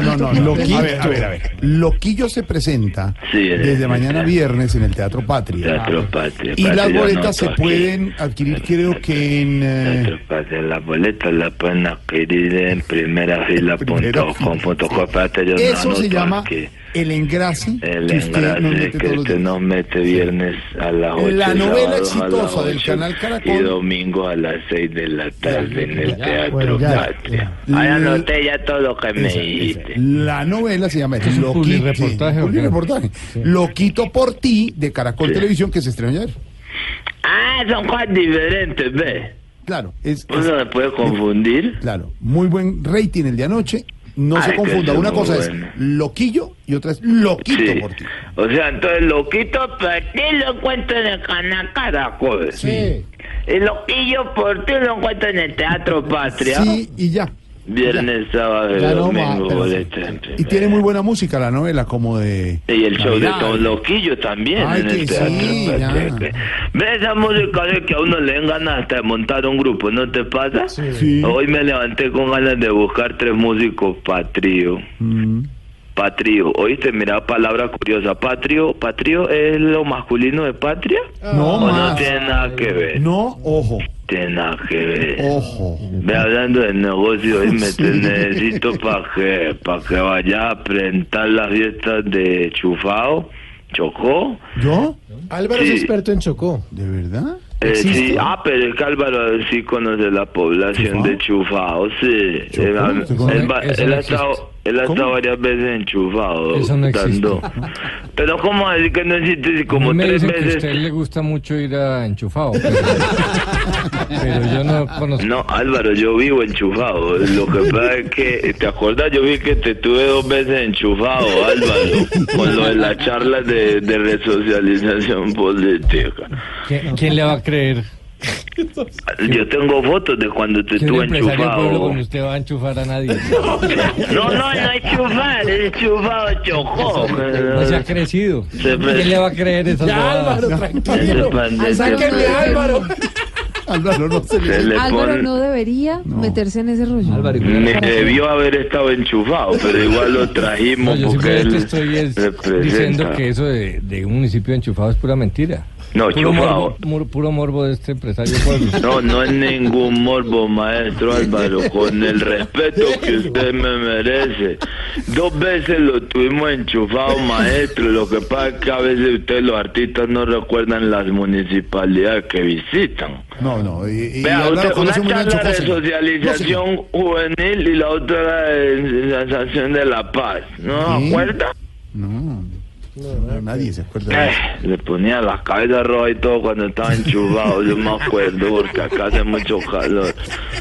no, no. Loquillo. A ver, a ver, a ver. Loquillo se presenta desde mañana viernes en el Teatro Patria. Teatro Patria. Y las boletas se aquí. pueden adquirir, creo que en. eh, Teatro Patria, Las boletas las pueden adquirir en primera Eso se llama el engrase El que usted nos mete que todos los usted nos mete viernes a las 8 La novela exitosa del 8 canal y Caracol. domingo a las 6 de la tarde en el Teatro bueno, ya, Patria. Ahí anoté ya todo lo que me Esa, dijiste. La novela se llama ¿Es un Loqui- publireportaje sí, o qué? publireportaje. Loquito por ti de Caracol Sí. Televisión que se estrenó ayer. Ah, son cosas diferentes, ve. Claro, es, Uno se puede confundir. Claro, muy buen rating el de anoche. No se confunda, una cosa bueno. es loquillo y otra es loquito Sí. por ti. O sea, entonces loquito por ti lo encuentro en el canal Caracol. Sí. Y loquillo por ti lo encuentro en el Teatro Patria. Sí, y ya. Viernes, sábado no domingo. Y tiene muy buena música la novela, como de. Y el show de. Don Loquillo también Ay, en el teatro. sí, que- Ve esa música de que a uno le den ganas hasta de montar un grupo, ¿no te pasa? Sí. Hoy me levanté con ganas de buscar tres músicos patrio. Mm. Patrio, oíste, mira palabra curiosa. Patrio, patrio es lo masculino de patria. No ¿O no tiene nada que ver? No, ojo. Tiene nada que ver. Ojo. Ve hablando de negocio, hoy me te necesito para que, para que vaya a presentar las fiestas de Chufao, Chocó. ¿Yo? Álvaro Sí. es experto en Chocó. ¿De verdad? Eh, sí, ah, pero es que Álvaro sí conoce la población de Chufao, sí. Él, ha- ¿Se conoce? él él no ha estado, él ha estado varias veces en Chufao. Eso no existe. dando- Pero ¿cómo decir que no existe si como me tres que a veces? usted le gusta mucho ir a enchufado. Pero, pero yo no conozco. No, Álvaro, yo vivo enchufado. Lo que pasa es que, ¿te acuerdas? Yo vi que te tuve dos veces enchufado, Álvaro, con lo de las charlas de, de resocialización política. ¿Quién, quién le va a creer Yo tengo fotos de cuando te que un tuve empresario del pueblo enchufado. como usted va a enchufar a nadie? No, no, no es chufar, es chufado chocó. No se ha crecido. Se ¿Quién le va a creer esas Ya, bobadas? Álvaro, tranquilo. A Álvaro. Álvaro no se Se le Álvaro pone- no debería meterse en ese rollo. Me debió haber estado enchufado, pero igual lo No, trajimos yo porque él estoy es diciendo que eso de, de un municipio enchufado es pura mentira. No, puro chufado. morbo, mur- puro morbo de este empresario pueblo. No, no es ningún morbo, maestro Álvaro, con el respeto que usted me merece. Dos veces lo tuvimos enchufado, maestro. Lo que pasa es que a veces ustedes, los artistas, no recuerdan las municipalidades que visitan. No, no. Y, y Vea, usted, una charla de socialización juvenil y la otra de sensación de la paz. ¿No Sí. acuerda? No, no, nadie se acuerda de Eh, eso. le ponía la cabeza roja y todo cuando estaba enchufado, yo me acuerdo, porque acá hace mucho calor.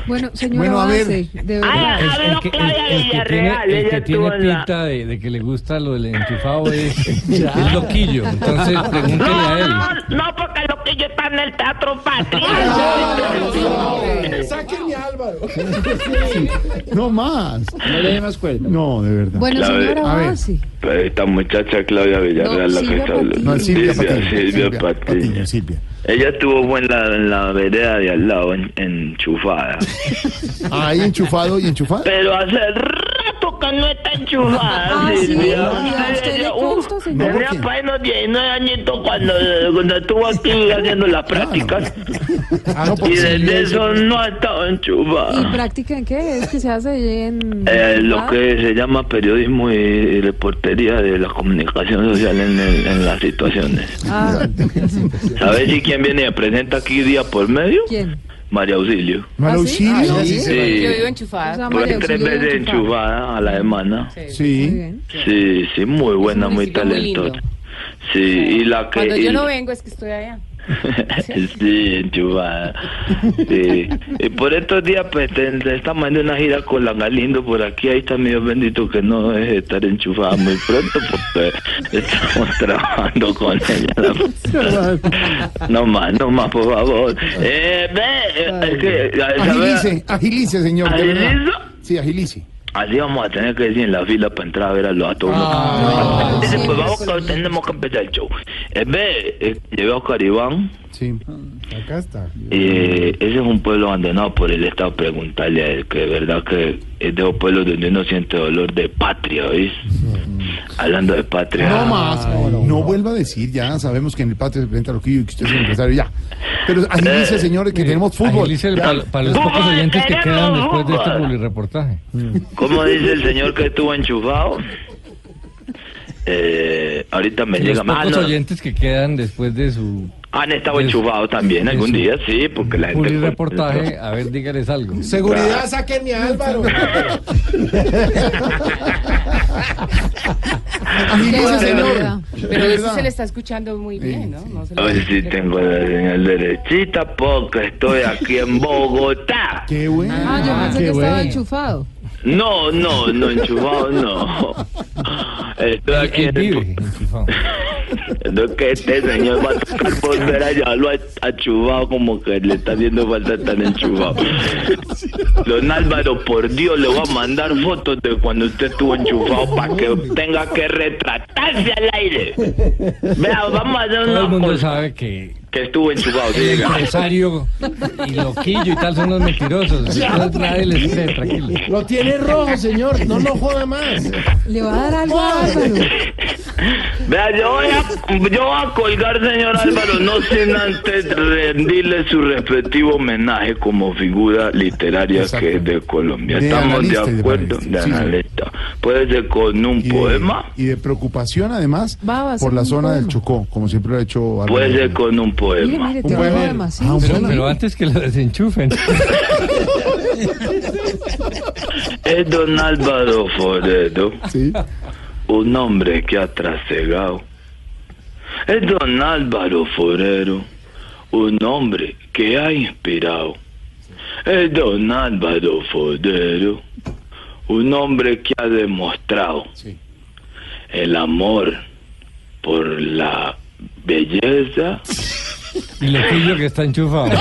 Bueno, señora Bueno, a ver. Avance, de verdad. El, el que, el- el que tiene, el que tiene pinta de, de que le gusta lo del enchufado es, es loquillo. Entonces pregúntele a él. no, porque lo que yo está en el Teatro Patria. sáquenme a Álvaro. No más. No le dé más cuerda. No, de verdad. Bueno, señora a ver. Basi. Esta muchacha Claudia Villarreal, No, la que Silvia está hablando. Patiño. Silvia Patiño. Silvia Silvia Patiño. Patiño, Silvia. Ella estuvo en la, en la vereda de al lado, en, enchufada. Ahí enchufado y enchufado. Pero hace rato que no está enchufada, Ah, sí, Silvia. ¿y a usted le consta, señor? Tenía para unos 19 añitos cuando, cuando estuvo aquí haciendo las prácticas. Ah, no, y porque desde eso no ha estado ¿Y enchufada. práctica en qué? ¿Es que se hace en...? Eh, lo que se llama periodismo y reportería de la comunicación social en, el- en las situaciones. Ah, ¿Sabes si quién viene y presenta aquí día por medio? ¿quién? María Auxilio. ¿María ¿Ah, sí? Auxilio? Ah, Sí. Yo vivo enchufada. María tres veces enchufada. a la semana. Sí. Sí, sí, muy buena, muy talentosa. Sí, y la que... Cuando y- yo no vengo es que estoy allá. Sí, enchufada. Sí. Y por estos días, pues, estamos haciendo una gira con la Galindo por aquí. Ahí está mi Dios bendito que no deje de estar enchufada muy pronto porque estamos trabajando con ella. No más, no más, por favor. Eh, ve, es que... Agilice, agilice, señor. ¿Agilizo? Sí, agilice. Así vamos a tener que decir en la fila para entrar a ver a los a todos. Ah, Entonces, pues vamos que tenemos que empezar el show. Eh, ve, eh, llevé a Oscar Iván. Sí. Acá está. Eh, ese es un pueblo abandonado por el Estado. Preguntarle a él que de verdad que es de los pueblos donde uno siente dolor de patria. Hablando de patria. No más. No vuelva a decir, ya sabemos que en el patio se presenta Loquillo y que usted es un empresario, ya. Pero Eh, agilice, señores, que tenemos fútbol. Agilice el- para, para los pocos oyentes que quedan después de este publireportaje. ¿Cómo dice el señor que estuvo enchufado? Eh, ahorita me Los llega más. pocos oyentes que quedan después de su Han estado enchufados también algún día, sí, porque la gente. publireportaje, a ver, dígales algo. Seguridad, sáquenme a Álvaro. Señor. Pero eso se le está escuchando muy bien, ¿no? no se Hoy sí tengo la señal derechita porque estoy aquí en Bogotá. Qué bueno. Ah, yo pensé que estaba enchufado. No, no, no, enchufado no. Estoy aquí Él en vive enchufado. No que este señor va a tocar volver a llevarlo a- achuvado como que le está haciendo falta estar enchufado. Don Álvaro, por Dios, le voy a mandar fotos de cuando usted estuvo enchufado para que tenga que retratarse al aire. Vea, vamos a hacer Todo el una mundo cosa. sabe que Que estuvo enchufado, sí, el diga. empresario y loquillo y tal son los mentirosos. Entonces nadie les cree, tranquilo. Lo tiene rojo, señor. No lo joda más. Le va a dar algo a Álvaro. Vea, yo voy, a, yo voy a colgar, señor Álvaro, no sin antes rendirle su respectivo homenaje como figura literaria que es de Colombia. De ¿Estamos de de acuerdo? De sí, analista. Puede ser con un Y de- poema, Y de preocupación, además, Va, va por la zona del poema. Chocó, como siempre lo ha hecho Álvaro. puede ser con un Mire, poema. mire, Un poema. sí. Ah, un Pero, poema. pero antes que lo desenchufen. Es don Álvaro Forero, Sí. un hombre que ha trasegado. Es don Álvaro Forero, un hombre que ha inspirado. Es don Álvaro Forero, un hombre que ha demostrado Sí. el amor por la belleza Y loquillo que está enchufado.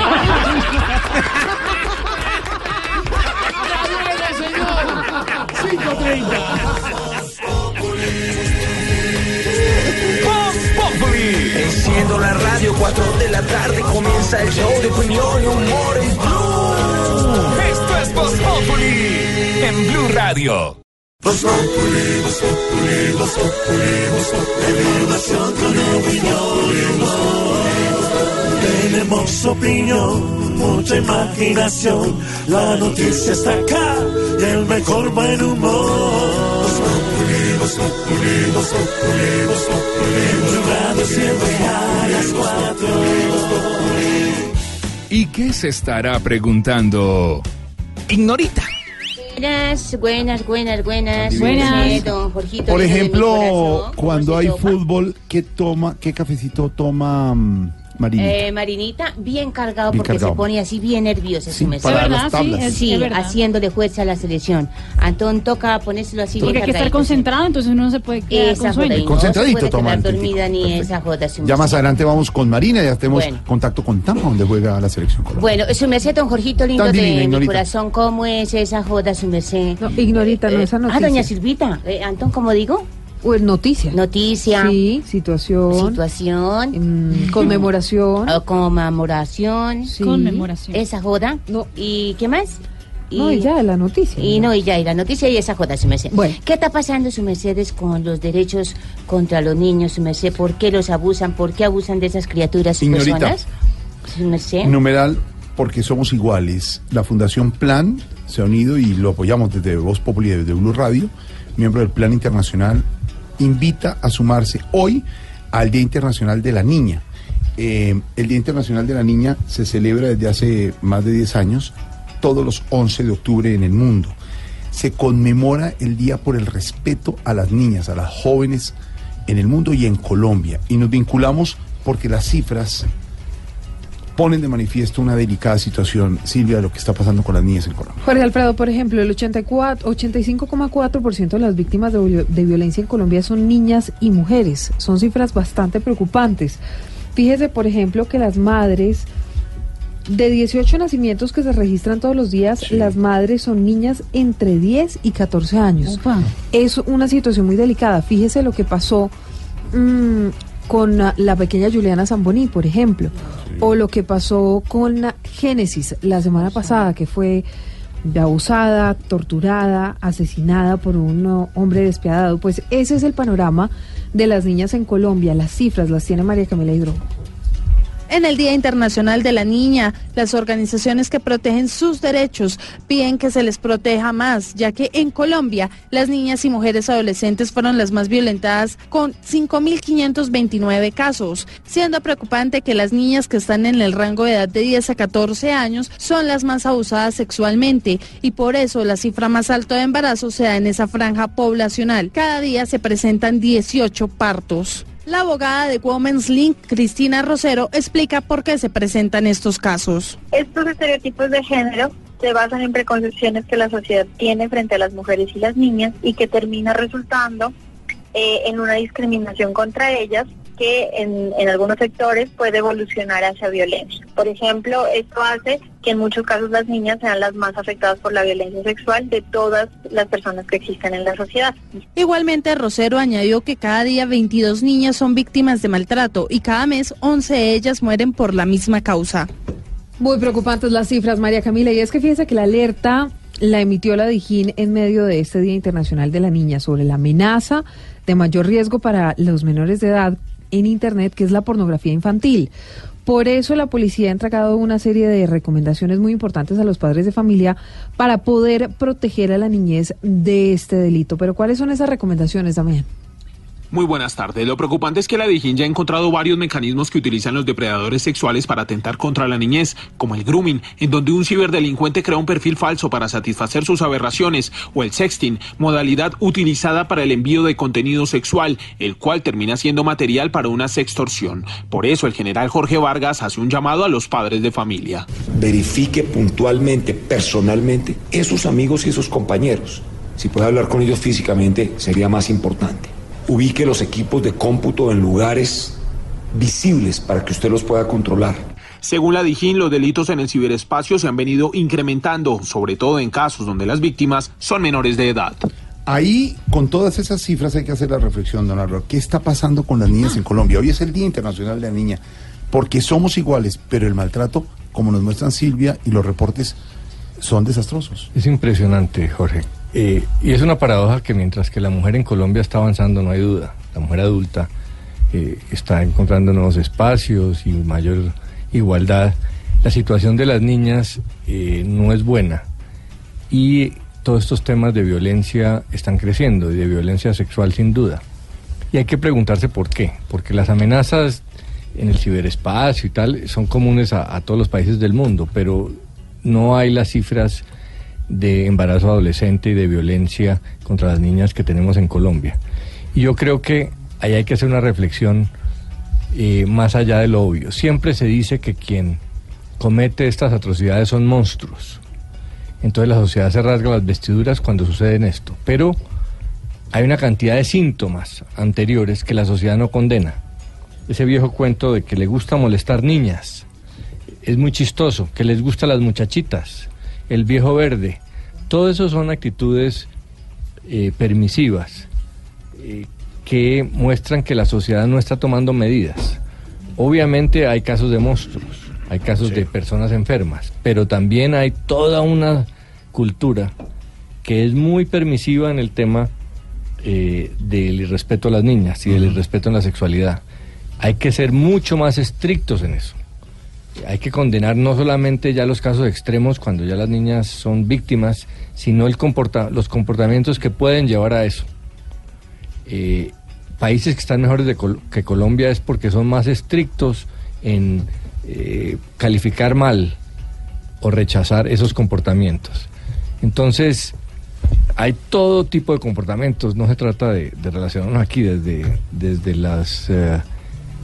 Enciendo la radio, 4 de la tarde comienza el show de opinión y humor en Blue. Esto es Voz Populi en Blue Radio. Voz Populi, Voz Populi, Voz Populi, Voz Populi, información con opinión y humor. Tenemos opinión, mucha imaginación, la noticia está acá y el mejor buen humor. Radio siempre a las 4. ¿Y qué se estará preguntando? Ignorita. Buenas, buenas, buenas, buenas. Buenas. Eh, don Jorgito. Por ejemplo, corazón, ¿cómo cuando hay toma? fútbol, ¿qué toma, qué cafecito toma mm, Marinita. Eh, Marinita, bien cargado Bien porque cargado. se pone así bien nerviosa. Sí, su merced. para las tablas. Sí, Sí, sí, es verdad. haciéndole fuerza a la selección. Antón toca ponérselo así Porque bien hay que estar concentrado, entonces uno no se puede quedar Esa con sueño. joda, y no Concentradito toma tintico. dormida ni esa joda. su Ya más adelante vamos con Marina, ya tenemos Bueno. contacto con Tampa, donde juega la selección colombiana. Bueno, su merced, don Jorgito lindo Tan de divina, mi Ignorita. corazón, ¿cómo es esa joda, su merced? No, ignorita, no, esa Ah, noticia. doña Silvita. Eh, Antón, ¿cómo digo? Pues noticia. Noticia. Sí, situación. Situación. mm, conmemoración. O conmemoración. Sí. Conmemoración. Esa joda. No. ¿Y qué más? No, y ya, la noticia. Y no, y ya, y la noticia y esa joda, su merced. ¿Qué está pasando, su Mercedes, con los derechos contra los niños, su merced? ¿Por qué los abusan? ¿Por qué abusan de esas criaturas y personas? Su merced. Numeral, porque somos iguales. La Fundación Plan se ha unido y lo apoyamos desde Voz Populi, desde Blue Radio, miembro del Plan Internacional, invita a sumarse hoy al Día Internacional de la Niña. Eh, el Día Internacional de la Niña se celebra desde hace más de 10 años, todos los 11 de octubre en el mundo. Se conmemora el día por el respeto a las niñas, a las jóvenes en el mundo y en Colombia. Y nos vinculamos porque las cifras ponen de manifiesto una delicada situación, Silvia, de lo que está pasando con las niñas en Colombia. Jorge Alfredo, por ejemplo, el 84 85,4% de las víctimas de, viol- de violencia en Colombia son niñas y mujeres. Son cifras bastante preocupantes. Fíjese, por ejemplo, que las madres, de 18 nacimientos que se registran todos los días, las madres son niñas entre 10 y 14 años. Es una situación muy delicada. Fíjese lo que pasó mm, con la pequeña Juliana Zamboni, por ejemplo, o lo que pasó con Génesis la semana pasada, que fue abusada, torturada, asesinada por un hombre despiadado. Pues ese es el panorama de las niñas en Colombia. Las cifras las tiene María Camila Hidro. En el Día Internacional de la Niña, las organizaciones que protegen sus derechos piden que se les proteja más, ya que en Colombia las niñas y mujeres adolescentes fueron las más violentadas con 5.529 casos, siendo preocupante que las niñas que están en el rango de edad de 10 a 14 años son las más abusadas sexualmente y por eso la cifra más alta de embarazos se da en esa franja poblacional. Cada día se presentan 18 partos. La abogada de Women's Link, Cristina Rosero, explica por qué se presentan estos casos. Estos estereotipos de género se basan en preconcepciones que la sociedad tiene frente a las mujeres y las niñas y que termina resultando eh, en una discriminación contra ellas que en, en algunos sectores puede evolucionar hacia violencia. Por ejemplo, esto hace que en muchos casos las niñas sean las más afectadas por la violencia sexual de todas las personas que existen en la sociedad. Igualmente, Rosero añadió que cada día 22 niñas son víctimas de maltrato y cada mes 11 de ellas mueren por la misma causa. Muy preocupantes las cifras, María Camila. Y es que fíjese que la alerta la emitió la Dijín en medio de este Día Internacional de la Niña sobre la amenaza de mayor riesgo para los menores de edad en Internet, que es la pornografía infantil. Por eso la policía ha entregado una serie de recomendaciones muy importantes a los padres de familia para poder proteger a la niñez de este delito. Pero ¿cuáles son esas recomendaciones, Damián? Muy buenas tardes. Lo preocupante es que la Dijín ya ha encontrado varios mecanismos que utilizan los depredadores sexuales para atentar contra la niñez, como el grooming, en donde un ciberdelincuente crea un perfil falso para satisfacer sus aberraciones, o el sexting, modalidad utilizada para el envío de contenido sexual, el cual termina siendo material para una sextorsión. Por eso el general Jorge Vargas hace un llamado a los padres de familia. verifique puntualmente, personalmente, esos amigos y esos compañeros. Si puede hablar con ellos físicamente, sería más importante. Ubique los equipos de cómputo en lugares visibles para que usted los pueda controlar. Según la Dijín, los delitos en el ciberespacio se han venido incrementando, sobre todo en casos donde las víctimas son menores de edad. Ahí, con todas esas cifras, hay que hacer la reflexión, don Álvaro. ¿Qué está pasando con las niñas en Colombia? Hoy es el Día Internacional de la Niña, porque somos iguales, pero el maltrato, como nos muestran Silvia y los reportes, son desastrosos. Es impresionante, Jorge. Eh, y es una paradoja que mientras que la mujer en Colombia está avanzando, no hay duda, la mujer adulta eh, está encontrando nuevos espacios y mayor igualdad, la situación de las niñas eh, no es buena. Y todos estos temas de violencia están creciendo, y de violencia sexual sin duda. Y hay que preguntarse por qué. Porque las amenazas en el ciberespacio y tal son comunes a, a todos los países del mundo, pero no hay las cifras de embarazo adolescente y de violencia contra las niñas que tenemos en Colombia. Y yo creo que ahí hay que hacer una reflexión eh, más allá de lo obvio. Siempre se dice que quien comete estas atrocidades son monstruos. Entonces la sociedad se rasga las vestiduras cuando sucede esto. Pero hay una cantidad de síntomas anteriores que la sociedad no condena. Ese viejo cuento de que le gusta molestar niñas. Es muy chistoso, que les gustan las muchachitas, el viejo verde. Todo eso son actitudes eh, permisivas eh, que muestran que la sociedad no está tomando medidas. Obviamente hay casos de monstruos, hay casos de personas enfermas, pero también hay toda una cultura que es muy permisiva en el tema eh, del irrespeto a las niñas y del irrespeto en la sexualidad. Hay que ser mucho más estrictos en eso. Hay que condenar no solamente ya los casos extremos cuando ya las niñas son víctimas, sino el comporta los comportamientos que pueden llevar a eso. Eh, países que están mejores de que Colombia es porque son más estrictos en eh, calificar mal o rechazar esos comportamientos. Entonces, hay todo tipo de comportamientos, no se trata de, de relacionarnos aquí desde, desde las eh,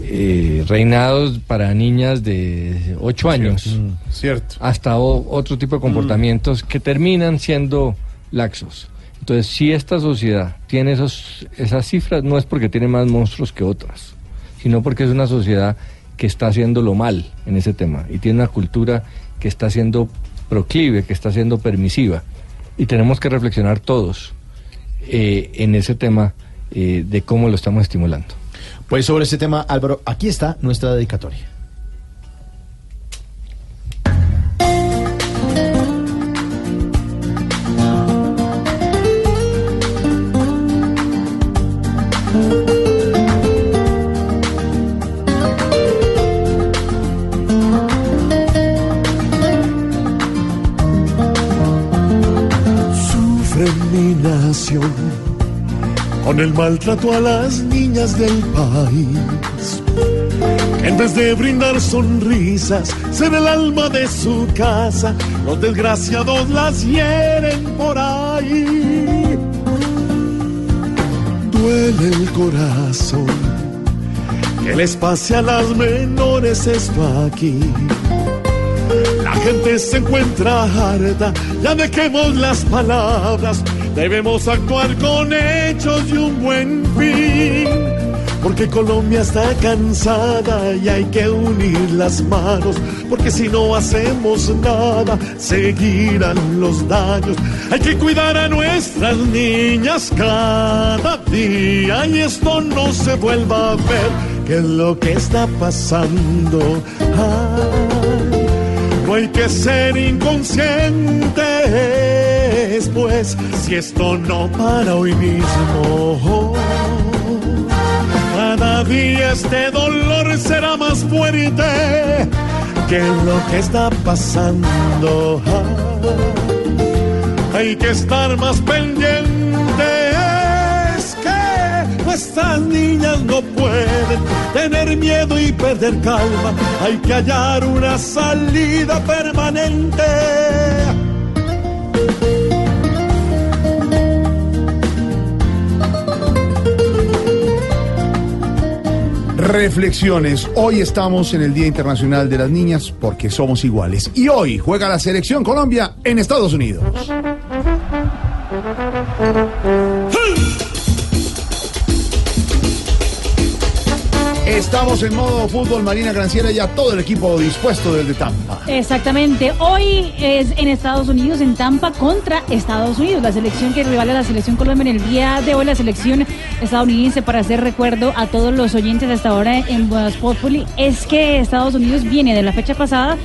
eh, reinados para niñas de 8 años Cierto. hasta o- otro tipo de comportamientos que terminan siendo laxos. Entonces, si esta sociedad tiene esos, esas cifras, no es porque tiene más monstruos que otras, sino porque es una sociedad que está haciéndolo mal en ese tema y tiene una cultura que está siendo proclive, que está siendo permisiva. Y tenemos que reflexionar todos eh, en ese tema eh, de cómo lo estamos estimulando. Pues sobre ese tema, Álvaro, aquí está nuestra dedicatoria. Sufre mi nación con el maltrato a las niñas del país. En vez de brindar sonrisas, se ve el alma de su casa. Los desgraciados las hieren por ahí. Duele el corazón que les pase a las menores esto aquí. La gente se encuentra harta, ya dejemos las palabras, debemos actuar con hechos y un buen fin. Porque Colombia está cansada y hay que unir las manos, porque si no hacemos nada, seguirán los daños. Hay que cuidar a nuestras niñas cada día y esto no se vuelva a ver, que es lo que está pasando. No hay que ser inconscientes, pues si esto no para hoy mismo, cada día este dolor será más fuerte que lo que está pasando. Hay que estar más pendientes que nuestras niñas no pueden tener miedo y perder calma. Hay que hallar una salida permanente. Reflexiones. Hoy estamos en el Día Internacional de las Niñas porque somos iguales. Y hoy juega la selección Colombia en Estados Unidos. Estamos en modo fútbol, Marina Granciera, ya todo el equipo dispuesto desde Tampa. Exactamente. Hoy es en Estados Unidos, en Tampa, contra Estados Unidos. La selección que rivale a la selección Colombia en el día de hoy, la selección estadounidense, para hacer recuerdo a todos los oyentes hasta ahora en Voz Populi, es que Estados Unidos viene de la fecha pasada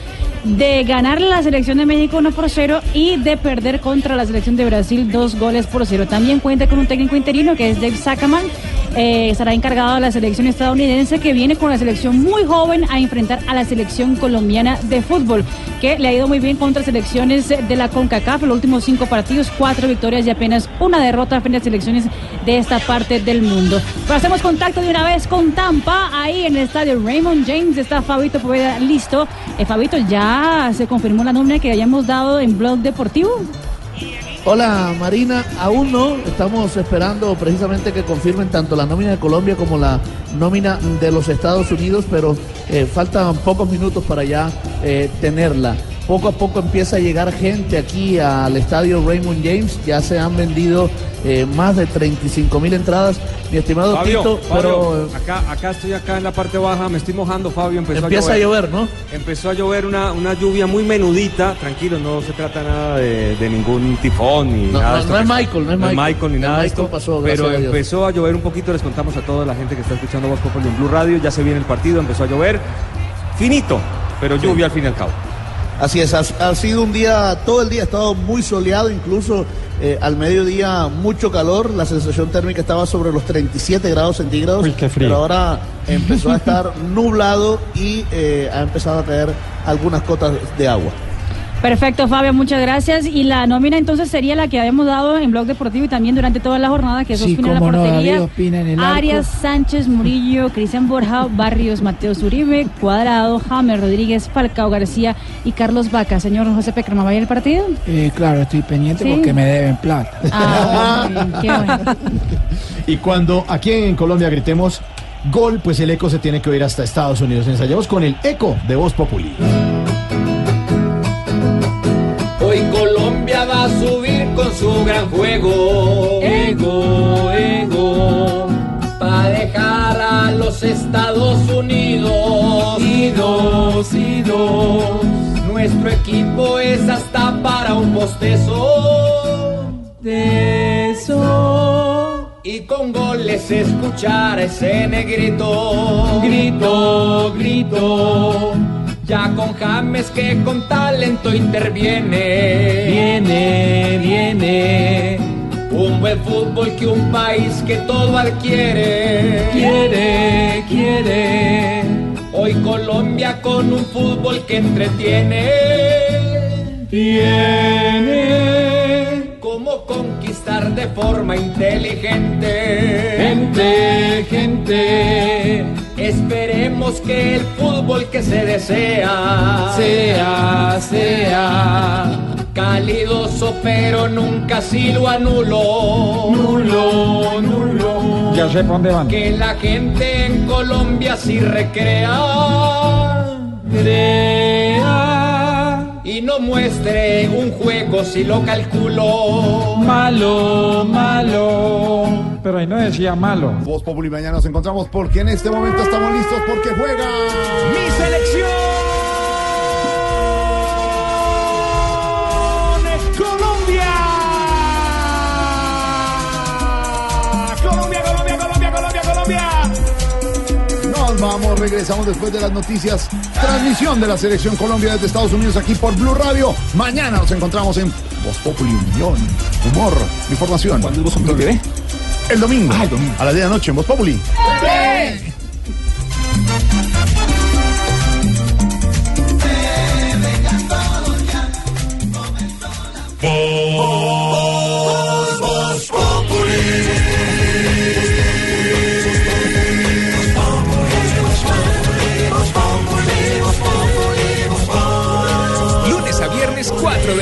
de ganar la selección de México 1 por 0 y de perder contra la selección de Brasil 2 goles por 0. También cuenta con un técnico interino que es Dave Sackerman. Eh, estará encargado de la selección estadounidense que viene con una selección muy joven a enfrentar a la selección colombiana de fútbol, que le ha ido muy bien contra selecciones de la CONCACAF. Los últimos cinco partidos, cuatro victorias y apenas una derrota frente a selecciones de esta parte del mundo. Pero hacemos contacto de una vez con Tampa, ahí en el estadio Raymond James. Está Fabito Poveda listo. Eh, Fabito, ya se confirmó la nómina que hayamos dado en Blog Deportivo. Hola Marina, aún no, estamos esperando precisamente que confirmen tanto la nómina de Colombia como la nómina de los Estados Unidos, pero eh, faltan pocos minutos para ya eh, tenerla. Poco a poco empieza a llegar gente aquí al estadio Raymond James, ya se han vendido eh, más de 35 mil entradas, mi estimado Fabio, Tito, Fabio, pero acá, acá estoy acá en la parte baja, me estoy mojando, Fabio. Empezó empieza a llover, ¿no? Empezó a llover una, una lluvia muy menudita, tranquilo, no se trata nada de, de ningún tifón ni No, nada. no, de esto no es Michael, no es Michael. ni nada Michael esto. pasó, pero a empezó a llover un poquito, les contamos a toda la gente que está escuchando Voz Populi en Blue Radio, ya se viene el partido, empezó a llover, finito, pero lluvia al fin y al cabo. Así es, ha, ha sido un día, todo el día ha estado muy soleado, incluso eh, al mediodía mucho calor, la sensación térmica estaba sobre los 37 grados centígrados, pero ahora empezó a estar nublado y eh, ha empezado a caer algunas cotas de agua. Perfecto, Fabio, muchas gracias. Y la nómina entonces sería la que habíamos dado en Blog Deportivo y también durante toda la jornada, que es Sí, Ospina en la no, portería. David Ospina en el arco. Arias, Sánchez, Murillo, Cristian Borja, Barrios, Mateo Zuribe, Cuadrado, James Rodríguez, Falcao García y Carlos Vaca. Señor José Peckerman, ¿va a ir el partido? Eh, claro, estoy pendiente Sí. porque me deben plata. Ah, qué bueno. Y cuando aquí en Colombia gritemos gol, pues el eco se tiene que oír hasta Estados Unidos. Ensayamos con el eco de Voz Populi. A subir con su gran juego. Ego, ego. Pa' dejar a los Estados Unidos. Idos, idos. Nuestro equipo es hasta para un postezo. De eso. Y con goles escuchar ese negrito. Grito, grito. Ya con James que con talento interviene. Viene, viene. Un buen fútbol que un país que todo adquiere. Quiere, quiere. Hoy Colombia con un fútbol que entretiene. Tiene cómo conquistar de forma inteligente. Gente, gente. Esperemos que el fútbol que se desea sea, sea calidoso, pero nunca si lo anulo. Nulo, nulo. Ya sé dónde van. Que la gente en Colombia sí recrea, crea y no muestre un juego si lo calculo. Malo, malo. Pero ahí no decía malo. Voz Populi, mañana nos encontramos porque en este momento estamos listos porque juega Mi selección. Nos vamos, regresamos después de las noticias. Transmisión de la selección Colombia desde Estados Unidos aquí por Blue Radio. Mañana nos encontramos en Voz Populi, Unión, Humor, Información. ¿Cuándo es Voz Populi TV? El domingo. Ah, el domingo. A las 10 de la noche en Voz Populi. A